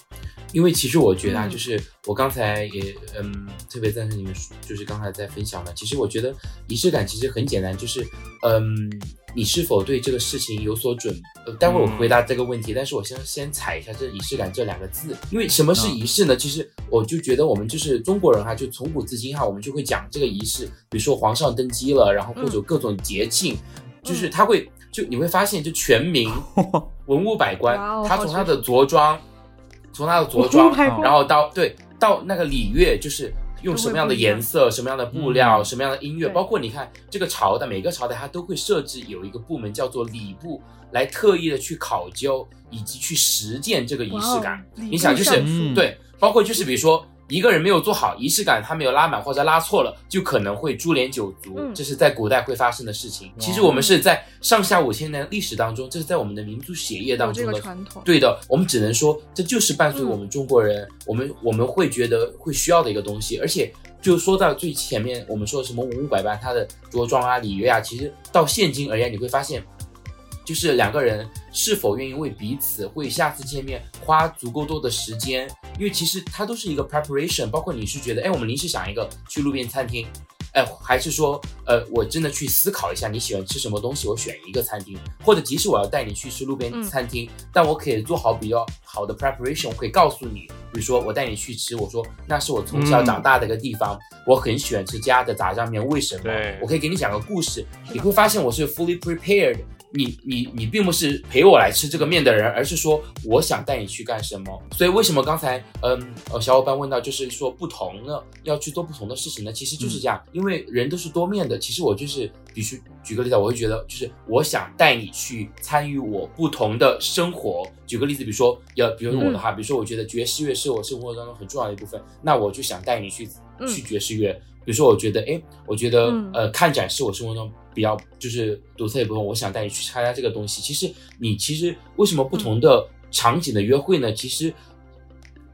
因为其实我觉得啊，嗯就是我刚才也嗯特别赞成你们说，就是刚才在分享的。其实我觉得仪式感其实很简单，就是嗯，你是否对这个事情有所准？呃，待会儿我回答这个问题，但是我先先踩一下这仪式感这两个字，因为什么是仪式呢？其实我就觉得我们就是中国人哈，就从古至今哈，我们就会讲这个仪式，比如说皇上登基了，然后或者各种节庆，就是他会就你会发现，就全民 文武百官他从他的着装，从他的着装然后到对到那个礼乐，就是用什么样的颜色、什么样的布料、嗯什么样的音乐，包括你看这个朝代，每个朝代它都会设置有一个部门叫做礼部，来特意的去考究以及去实践这个仪式感。你想就是对，包括就是比如说。一个人没有做好仪式感，他没有拉满或者拉错了，就可能会株连九族，嗯这是在古代会发生的事情。其实我们是在上下五千年历史当中，这是在我们的民族血液当中的传统。对的，我们只能说这就是伴随嗯我们中国人，我们我们会觉得会需要的一个东西。而且就说到最前面，我们说什么五五百官，他的着装啊、礼乐啊，其实到现今而言，你会发现，就是两个人是否愿意为彼此为下次见面花足够多的时间，因为其实它都是一个 preparation。包括你是觉得，哎，我们临时想一个去路边餐厅。哎，还是说，呃，我真的去思考一下你喜欢吃什么东西，我选一个餐厅，或者即使我要带你去吃路边嗯餐厅，但我可以做好比较好的 preparation，我可以告诉你，比如说我带你去吃，我说那是我从小长大的一个地方，我很喜欢吃家的炸酱面，为什么对？我可以给你讲个故事，你会发现我是 fully prepared。你你你并不是陪我来吃这个面的人，而是说我想带你去干什么。所以为什么刚才嗯呃小伙伴问到，就是说不同的要去做不同的事情呢？其实就是这样，因为人都是多面的。其实我就是比如举个例子，我会觉得就是我想带你去参与我不同的生活。举个例子，比如说要比如我的话，比如说我觉得爵士乐是我生活当中很重要的一部分，那我就想带你去嗯去爵士乐。比如说，我觉得，哎，我觉得，嗯呃，看展是我生活中比较就是独特的部分，我想带你去参加这个东西。其实，你其实为什么不同的场景的约会呢？其实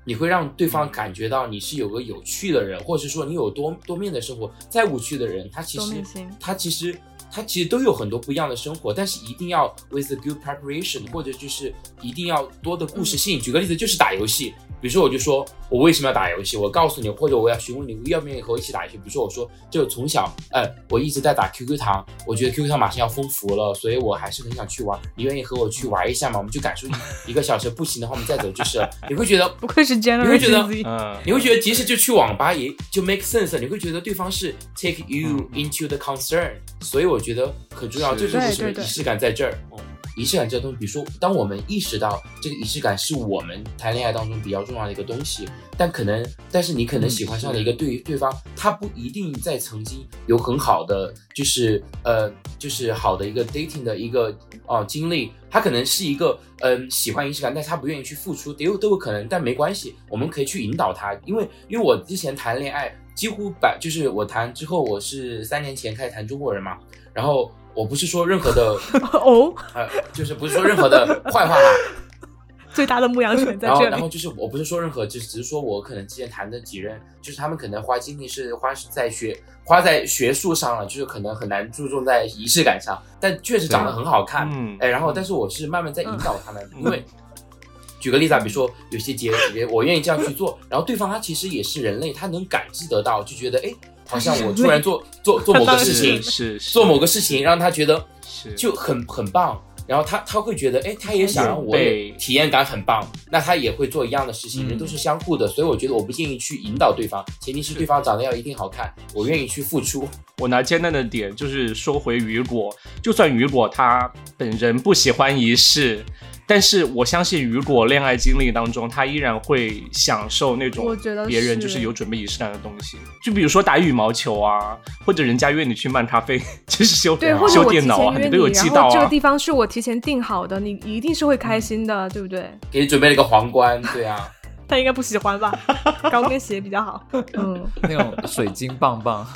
你会让对方感觉到你是有个有趣的人，或者是说你有多多面的生活。再无趣的人，他其实他其实他其实都有很多不一样的生活，但是一定要 with a good preparation，或者就是一定要多的故事性。举个例子，就是打游戏。比如说，我就说我为什么要打游戏，我告诉你，或者我要询问你要不愿意和我一起打游戏。比如说，我说就从小，呃，我一直在打 QQ 糖，我觉得 QQ 糖马上要封服了，所以我还是很想去玩。你愿意和我去玩一下吗？我们就感受一一个小时，不行的话我们再走就是了。你会觉得 不愧是 Generation 你会觉得嗯，你会觉得即使就去网吧也就 make sense，你会觉得对方是 take you 嗯 into the concern，、所以我觉得很重要，是这就是为什么仪式感在这儿。嗯，仪式感这个东西，比如说，当我们意识到这个仪式感是我们谈恋爱当中比较重要的一个东西，但可能，但是你可能喜欢上的一个对对方，他不一定在曾经有很好的，就是呃，就是好的一个 dating 的一个哦、经历，他可能是一个嗯、喜欢仪式感，但是他不愿意去付出，都有都有可能，但没关系，我们可以去引导他，因为因为我之前谈恋爱，几乎百就是我谈之后，我是三年前开始谈中国人嘛，然后我不是说任何的 哦，呃，就是不是说任何的 坏话啦，最大的牧羊犬在然后这里。然后就是我不是说任何，就是只是说我可能之前谈的几任，就是他们可能花精力是花在学花在学术上了，就是可能很难注重在仪式感上，但确实长得很好看，嗯哎，然后但是我是慢慢在引导他们，嗯因为。举个例子啊，比如说有些节节，我愿意这样去做，然后对方他其实也是人类，他能感知得到，就觉得哎，好像我突然做做做某个事情，是是做某个事情让他觉得是。就很很棒，然后他他会觉得，哎，他也想让我也被体验感很棒，那他也会做一样的事情，嗯人都是相互的，所以我觉得我不建议去引导对方，前提是对方长得要一定好看，我愿意去付出。我拿煎蛋的点就是说回雨果，就算雨果他本人不喜欢仪式，但是我相信雨果恋爱经历当中，他依然会享受那种我觉得别人就是有准备仪式感的东西，就比如说打羽毛球啊，或者人家约你去漫咖啡，就是修对，或者修我提电脑啊，前约你都有记到啊。然后这个地方是我提前定好的，你一定是会开心的，对不对？给你准备了一个皇冠，对啊，他应该不喜欢吧？高跟鞋比较好。嗯，那种水晶棒棒，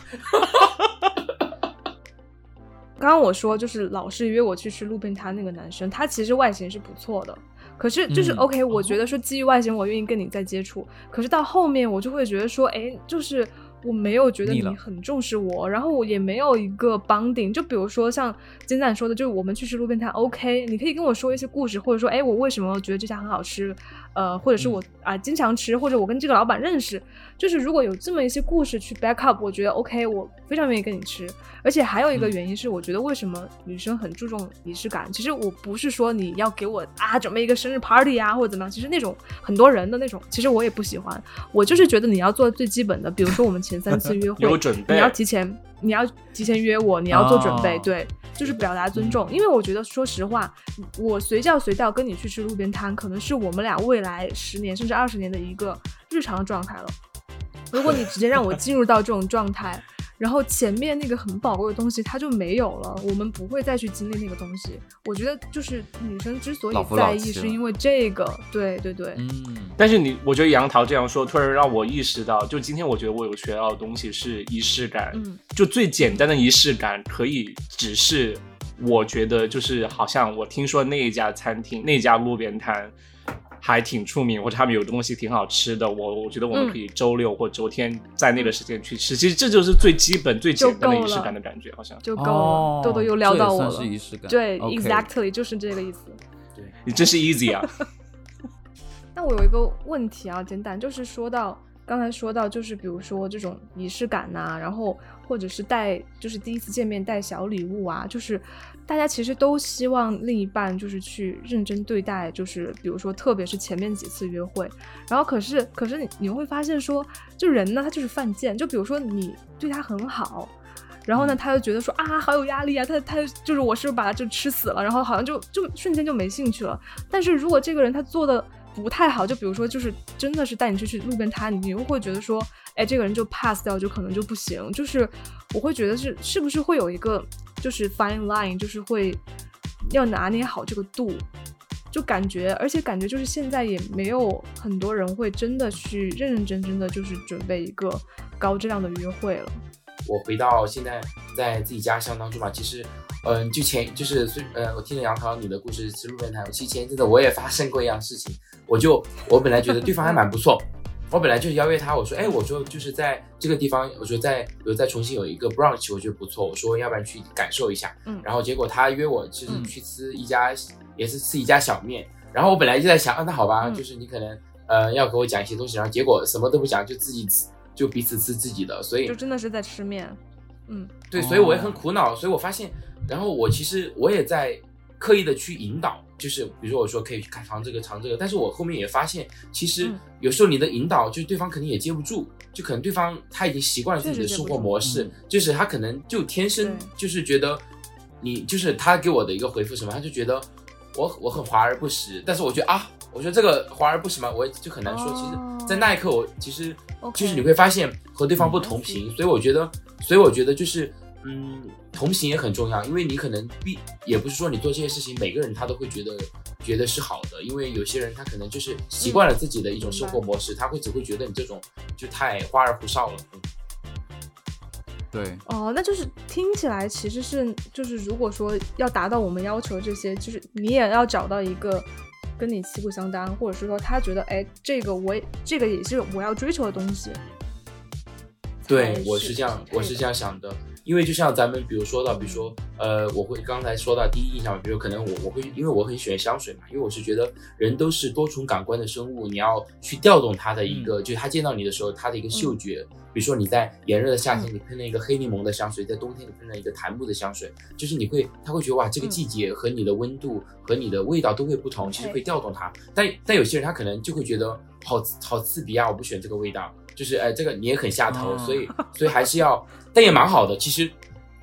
刚刚我说就是老是约我去吃路边摊那个男生，他其实外形是不错的，可是就是嗯 OK，、我觉得说基于外形，我愿意跟你再接触。可是到后面，我就会觉得说，哎，就是我没有觉得你很重视我，然后我也没有一个 bonding。就比如说像金赞说的，就是我们去吃路边摊，OK，你可以跟我说一些故事，或者说，哎，我为什么觉得这家很好吃，呃，或者是我啊、经常吃，或者我跟这个老板认识，就是如果有这么一些故事去 back up，我觉得 OK，我非常愿意跟你吃。而且还有一个嗯原因是，我觉得为什么女生很注重仪式感。其实我不是说你要给我啊准备一个生日 party 啊或者怎么样，其实那种很多人的那种，其实我也不喜欢。我就是觉得你要做最基本的，比如说我们前三次约 会，有准备你要提前，你要提前约我，你要做准备，哦对，就是表达尊重。因为我觉得，说实话，我随叫随到跟你去吃路边摊，可能是我们俩未来十年甚至二十年的一个日常状态了。如果你直接让我进入到这种状态，然后前面那个很宝贵的东西它就没有了，我们不会再去经历那个东西。我觉得就是女生之所以在意，是因为这个，对对对，嗯，但是你，我觉得杨桃这样说，突然让我意识到，就今天我觉得我有学到的东西是仪式感。嗯就最简单的仪式感，可以只是我觉得就是好像我听说那一家餐厅、那家路边摊还挺出名，或者他们有东西挺好吃的，我我觉得我们嗯可以周六或周天在那个时间去吃。其实这就是最基本、最简单的仪式感的感觉，好像。就够了。哦豆豆又撩到我了算是仪式感。对，exactly 就是这个意思。对你真是 easy 啊！那我有一个问题啊，简单就是说到刚才说到，就是比如说这种仪式感呐、然后或者是带，就是第一次见面带小礼物啊，就是大家其实都希望另一半就是去认真对待，就是比如说特别是前面几次约会，然后可是可是你你会发现说，就人呢他就是犯贱，就比如说你对他很好。然后呢，他就觉得说啊，好有压力啊，他他就是我是不是把他就吃死了，然后好像就就瞬间就没兴趣了。但是如果这个人他做的不太好，就比如说就是真的是带你去去路边摊，你又会觉得说，哎，这个人就 pass 掉，就可能就不行。就是我会觉得是是不是会有一个就是 fine line，就是会要拿捏好这个度。就感觉，而且感觉就是现在也没有很多人会真的去认认真真的就是准备一个高质量的约会了。我回到现在在自己家乡当中嘛，其实，嗯、就前就是虽呃，我听了杨桃你的故事吃路边摊，其实前一阵子我也发生过一样事情，我就我本来觉得对方还蛮不错。我本来就是邀约他，我说，哎，我说就是在这个地方，我说在比如在重庆有一个 brunch，我觉得不错，我说要不然去感受一下。嗯然后结果他约我就是嗯去吃一家，也是吃一家小面。然后我本来就在想，啊，那好吧，嗯就是你可能呃要给我讲一些东西，然后结果什么都不讲，就自己吃，就彼此吃自己的，所以就真的是在吃面，嗯对，哦所以我也很苦恼，所以我发现，然后我其实我也在刻意的去引导，就是比如说我说可以去看尝这个尝这个，但是我后面也发现，其实嗯。有时候你的引导，就是对方肯定也接不住，就可能对方他已经习惯了自己的生活模式嗯，就是他可能就天生就是觉得你就是他给我的一个回复什么，他就觉得我我很华而不实，但是我觉得啊，我觉得这个华而不实嘛，我也就很难说，其哦实，在那一刻我其实就是你会发现和对方不同嗯频，所以我觉得，所以我觉得就是，嗯，同频也很重要，因为你可能必也不是说你做这些事情，每个人他都会觉得觉得是好的，因为有些人他可能就是习惯了自己的一种生活模式，他会只会觉得你这种就太花里胡哨了。嗯。对，哦，那就是听起来其实是就是，如果说要达到我们要求这些，就是你也要找到一个跟你旗鼓相当，或者是说他觉得哎，这个我也这个也是我要追求的东西。对才，我是这样，我是这样想的，因为就像咱们比如说到，比如说呃，我会刚才说到第一印象，比如可能我我会因为我很喜欢香水嘛，因为我是觉得人都是多重感官的生物，你要去调动他的一个，就是他见到你的时候他的一个嗅觉，比如说你在炎热的夏天你喷了一个黑柠檬的香水，在冬天你喷了一个檀木的香水，就是你会他会觉得哇，这个嗯。季节和你的温度和你的味道都会不同，其实会调动他，但但有些人他可能就会觉得好好刺鼻啊，我不喜欢这个味道。就是哎，这个你也很下头，哦所以 所以还是要，但也蛮好的。其实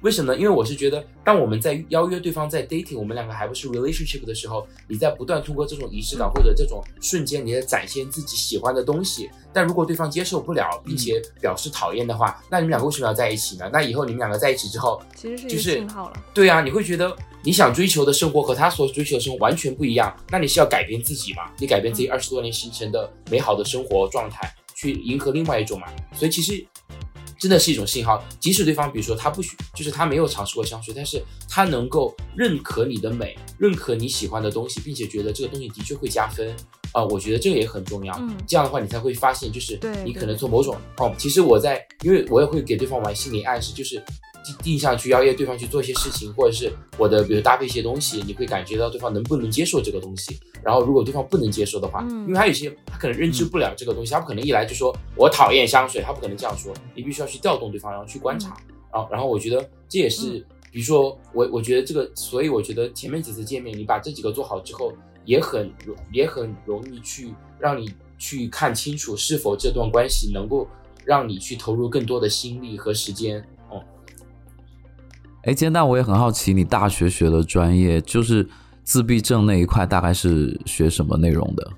为什么呢？因为我是觉得，当我们在邀约对方在 dating，我们两个还不是 relationship 的时候，你在不断通过这种仪式感或者这种瞬间，你在展现自己喜欢的东西。但如果对方接受不了，并且表示讨厌的话，那你们两个为什么要在一起呢？那以后你们两个在一起之后，其实是信号了。对啊，你会觉得你想追求的生活和他所追求的生活完全不一样，那你是要改变自己嘛？你改变自己嗯二十多年形成的美好的生活状态，去迎合另外一种嘛？所以其实真的是一种信号。即使对方比如说他不许，就是他没有尝试过香水，但是他能够认可你的美，认可你喜欢的东西，并且觉得这个东西的确会加分啊、我觉得这个也很重要。嗯这样的话，你才会发现，就是你可能做某种哦，其实我在，因为我也会给对方玩心理暗示，就是定定下去邀约对方去做一些事情，或者是我的比如搭配一些东西，你会感觉到对方能不能接受这个东西。然后如果对方不能接受的话，嗯因为他有些他可能认知不了这个东西，他不可能一来就说我讨厌香水，他不可能这样说，你必须要去调动对方，然后去观察，然后然后我觉得这也是。比如说我，我觉得这个，所以我觉得前面几次见面，你把这几个做好之后，也很容，也很容易去让你去看清楚是否这段关系能够让你去投入更多的心力和时间。哦，哎，煎蛋，我也很好奇，你大学学的专业就是自闭症那一块，大概是学什么内容的？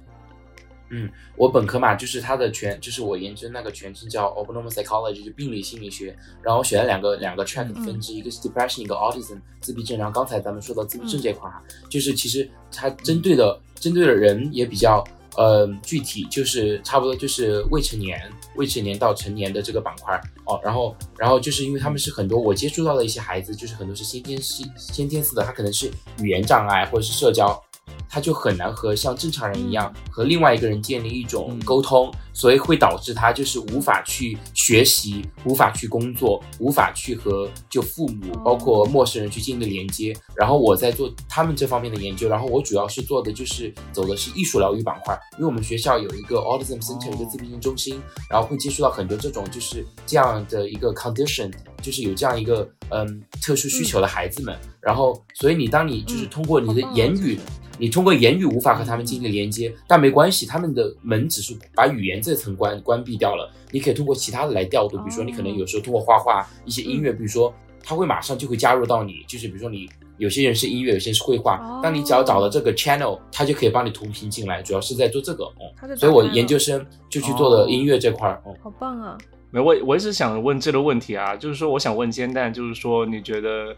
嗯我本科嘛，就是它的全，就是我研究那个全称叫 Abnormal Psychology，就病理心理学。然后我选了两个两个 track 的分支，一个是 depression，一个 autism 自闭症。然后刚才咱们说到自闭症这块儿哈，就是其实它针对的针对的人也比较呃具体，就是差不多就是未成年、未成年到成年的这个板块哦。然后然后就是因为他们是很多我接触到的一些孩子，就是很多是先天性先天性的，他可能是语言障碍或者是社交。他就很难和像正常人一样和另外一个人建立一种嗯。沟通，所以会导致他就是无法去学习，无法去工作，无法去和就父母哦。包括陌生人去建立连接。然后我在做他们这方面的研究，然后我主要是做的就是走的是艺术疗愈板块，因为我们学校有一个 Autism Center，、哦一个自闭症中心，然后会接触到很多这种就是这样的一个 condition，就是有这样一个嗯特殊需求的孩子们。然后，所以你当你就是嗯。通过你的言语这个，你通过言语无法和他们进行连接，但没关系，他们的门只是把语言这层关关闭掉了，你可以通过其他的来调度，比如说你可能有时候通过画画、一些音乐，比如说他会马上就会加入到你，就是比如说你有些人是音乐，有些人是绘画哦，当你只要找到这个 channel，他就可以帮你同频进来，主要是在做这个，他就嗯，所以我研究生就去做了音乐这块儿，嗯。好棒啊！没，我我一直想问这个问题啊，就是说，我想问煎蛋，就是说，你觉得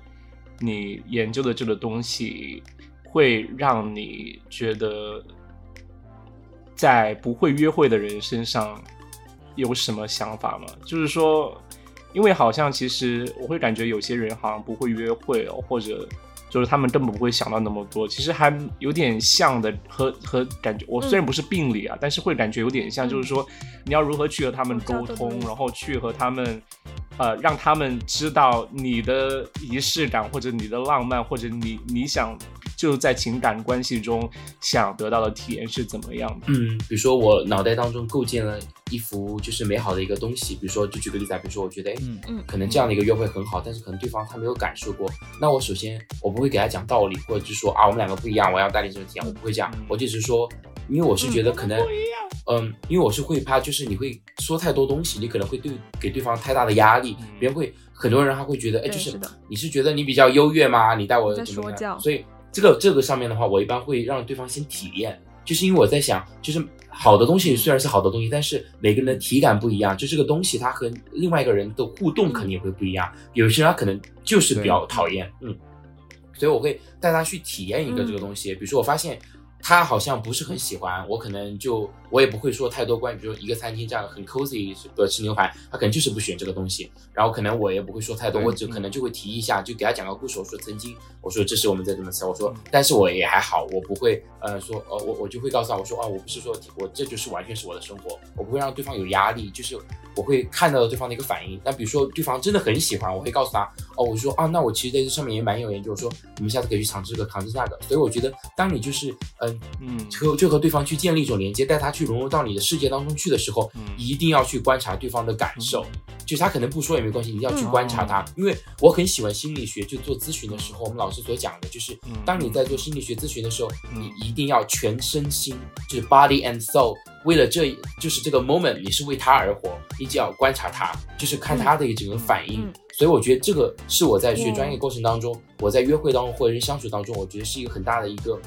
你研究的这个东西会让你觉得在不会约会的人身上有什么想法吗？就是说，因为好像其实我会感觉有些人好像不会约会哦，或者就是他们根本不会想到那么多，其实还有点像的和和感觉。我虽然不是病理啊，但是会感觉有点像，就是说你要如何去和他们沟通然后去和他们。呃，让他们知道你的仪式感，或者你的浪漫，或者你你想就在情感关系中想得到的体验是怎么样的？嗯，比如说我脑袋当中构建了一幅就是美好的一个东西，比如说就举个例子啊，比如说我觉得，哎，嗯嗯可能这样的一个约会很好，但是可能对方他没有感受过，那我首先我不会给他讲道理，或者是说啊我们两个不一样，我要带你这种体验，我不会这样嗯，我就只是说，因为我是觉得可能，嗯，因为我是会怕，就是你会说太多东西，你可能会对给对方太大的压力嗯，别人会很多人他会觉得，哎，就是你是觉得你比较优越吗？你带我怎么教样？所以这个这个上面的话，我一般会让对方先体验，就是因为我在想，就是好的东西虽然是好的东西，但是每个人的体感不一样，就这个东西它和另外一个人的互动肯定也会不一样。有些人他可能就是比较讨厌，嗯，所以我会带他去体验一个这个东西。比如说我发现他好像不是很喜欢，我可能就我也不会说太多关于，比如说一个餐厅这样很 cozy 的吃牛排，他可能就是不喜欢这个东西。然后可能我也不会说太多，我只可能就会提一下，就给他讲个故事。我说曾经，我说这是我们在这么吃，我说嗯但是我也还好，我不会呃说呃我我就会告诉他我说啊我不是说我这就是完全是我的生活，我不会让对方有压力，就是我会看到对方的一个反应。那比如说对方真的很喜欢，我会告诉他哦我说啊那我其实在这上面也蛮有研究，我说我们下次可以去尝试这个尝试那个。所以我觉得当你就是嗯嗯。和就和对方去建立一种连接，带他去融入到你的世界当中去的时候，嗯。一定要去观察对方的感受。就是他可能不说也没关系，你一定要去嗯。观察他，因为我很喜欢心理学，就做咨询的时候，我们老师所讲的就是嗯，当你在做心理学咨询的时候，嗯。你一定要全身心，就是 body and soul，为了这就是这个 moment，你是为他而活，你只要观察他，就是看他的一整个反应。嗯。所以我觉得这个是我在学专业过程当中，我在约会当中或者是相处当中，我觉得是一个很大的一个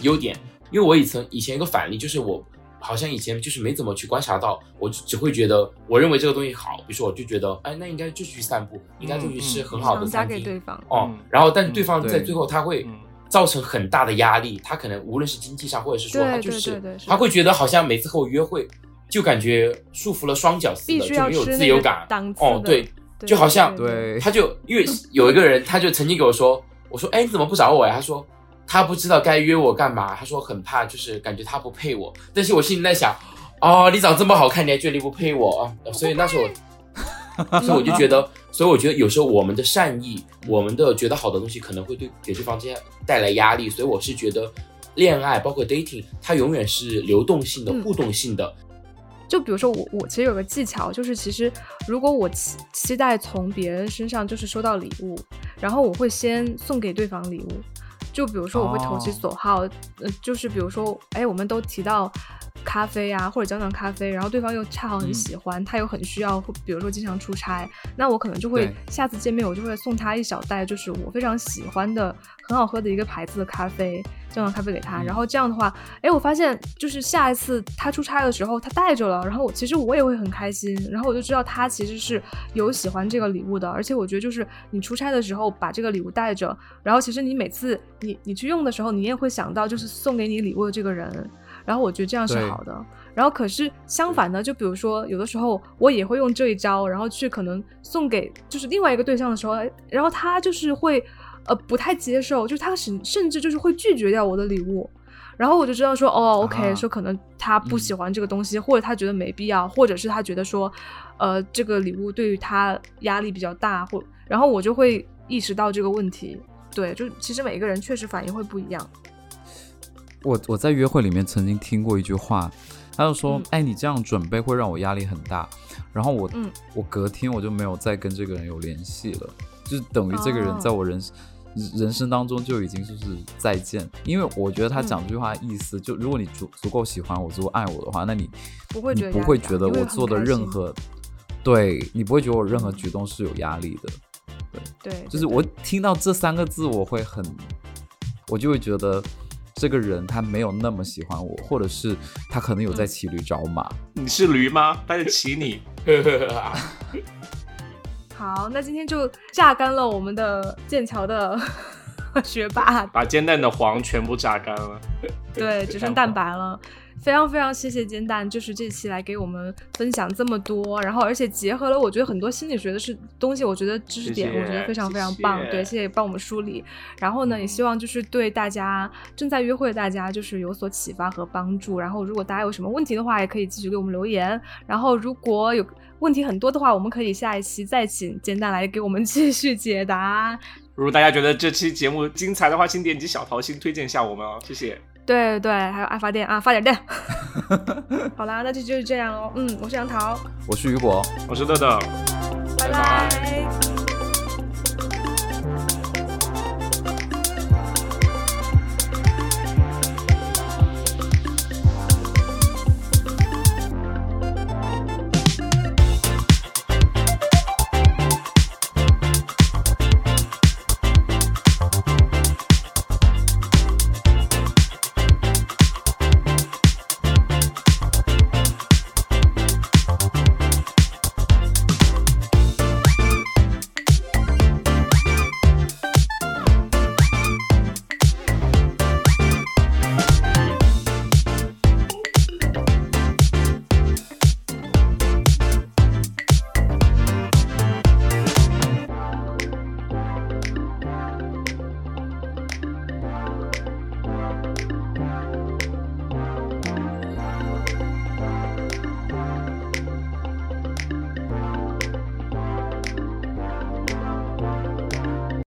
优点。因为我以前以前一个反例就是我好像以前就是没怎么去观察到，我只只会觉得我认为这个东西好，比如说我就觉得哎那应该就去散步，应该就去吃很好的餐厅。给对方，哦嗯，然后但是对方在最后他会嗯造成很大的压力，他可能无论是经济上，或者是说他就是他会觉得好像每次和我约会，就感觉束缚了双脚似的，就没有自由感。哦对，对就好像对他就因为有一个人，他就曾经给我说，我说，哎，你怎么不找我呀？他说他不知道该约我干嘛，他说很怕，就是感觉他不配我。但是我心里在想，哦，你长这么好看，你还觉得你不配我啊？所以那时候我，所以我就觉得，所以我觉得有时候我们的善意，我们的觉得好的东西，可能会对给对方这样带来压力。所以我是觉得，恋爱包括 dating，它永远是流动性的、嗯互动性的。就比如说我，我其实有个技巧，就是其实如果我期期待从别人身上就是收到礼物，然后我会先送给对方礼物。就比如说我会投其哦。所好，呃，就是比如说，哎，我们都提到咖啡啊，或者胶囊咖啡，然后对方又恰好很嗯。喜欢，他又很需要，比如说经常出差，那我可能就会下次见面我就会送他一小袋，就是我非常喜欢的很好喝的一个牌子的咖啡，胶囊咖啡给他，嗯。然后这样的话，哎，我发现就是下一次他出差的时候他带着了，然后我其实我也会很开心，然后我就知道他其实是有喜欢这个礼物的，而且我觉得就是你出差的时候把这个礼物带着，然后其实你每次你你去用的时候，你也会想到就是送给你礼物的这个人，然后我觉得这样是好的。然后可是相反呢，就比如说有的时候我也会用这一招，然后去可能送给就是另外一个对象的时候，哎然后他就是会呃不太接受，就是他甚甚至就是会拒绝掉我的礼物。然后我就知道说，哦，OK，、啊说可能他不喜欢这个东西，或者他觉得没必要，或者是他觉得说，呃，这个礼物对于他压力比较大，或然后我就会意识到这个问题。对，就其实每一个人确实反应会不一样。我我在约会里面曾经听过一句话，他就说：“嗯哎，你这样准备会让我压力很大。”然后我、嗯。我隔天我就没有再跟这个人有联系了，就等于这个人哦。在我人、人生当中就已经就是再见。因为我觉得他讲这句话的意思，就如果你足足够喜欢我，足够爱我的话，那你不会你觉得我做的任何，对你不会觉得我任何举动是有压力的。对，就是我听到这三个字，我会很，我就会觉得这个人他没有那么喜欢我，或者是他可能有在骑驴找马。你是驴吗？他在骑你。好，那今天就榨干了我们的剑桥的 学霸，把煎蛋的黄全部榨干了。对，只剩蛋白了。非常非常谢谢煎蛋，就是这期来给我们分享这么多，然后而且结合了我觉得很多心理学的是东西，我觉得知识点我觉得非常非常棒，对，谢谢帮我们梳理。然后呢，也希望就是对大家正在约会的大家就是有所启发和帮助。然后如果大家有什么问题的话，也可以继续给我们留言。然后如果有问题很多的话，我们可以下一期再请煎蛋来给我们 继续解答。如果大家觉得这期节目精彩的话，请点击小桃心推荐一下我们哦，谢谢。对对，还有爱发电啊，发点电。好啦，那就就是这样喽。嗯，我是杨桃，我是雨果。我是豆豆。拜拜。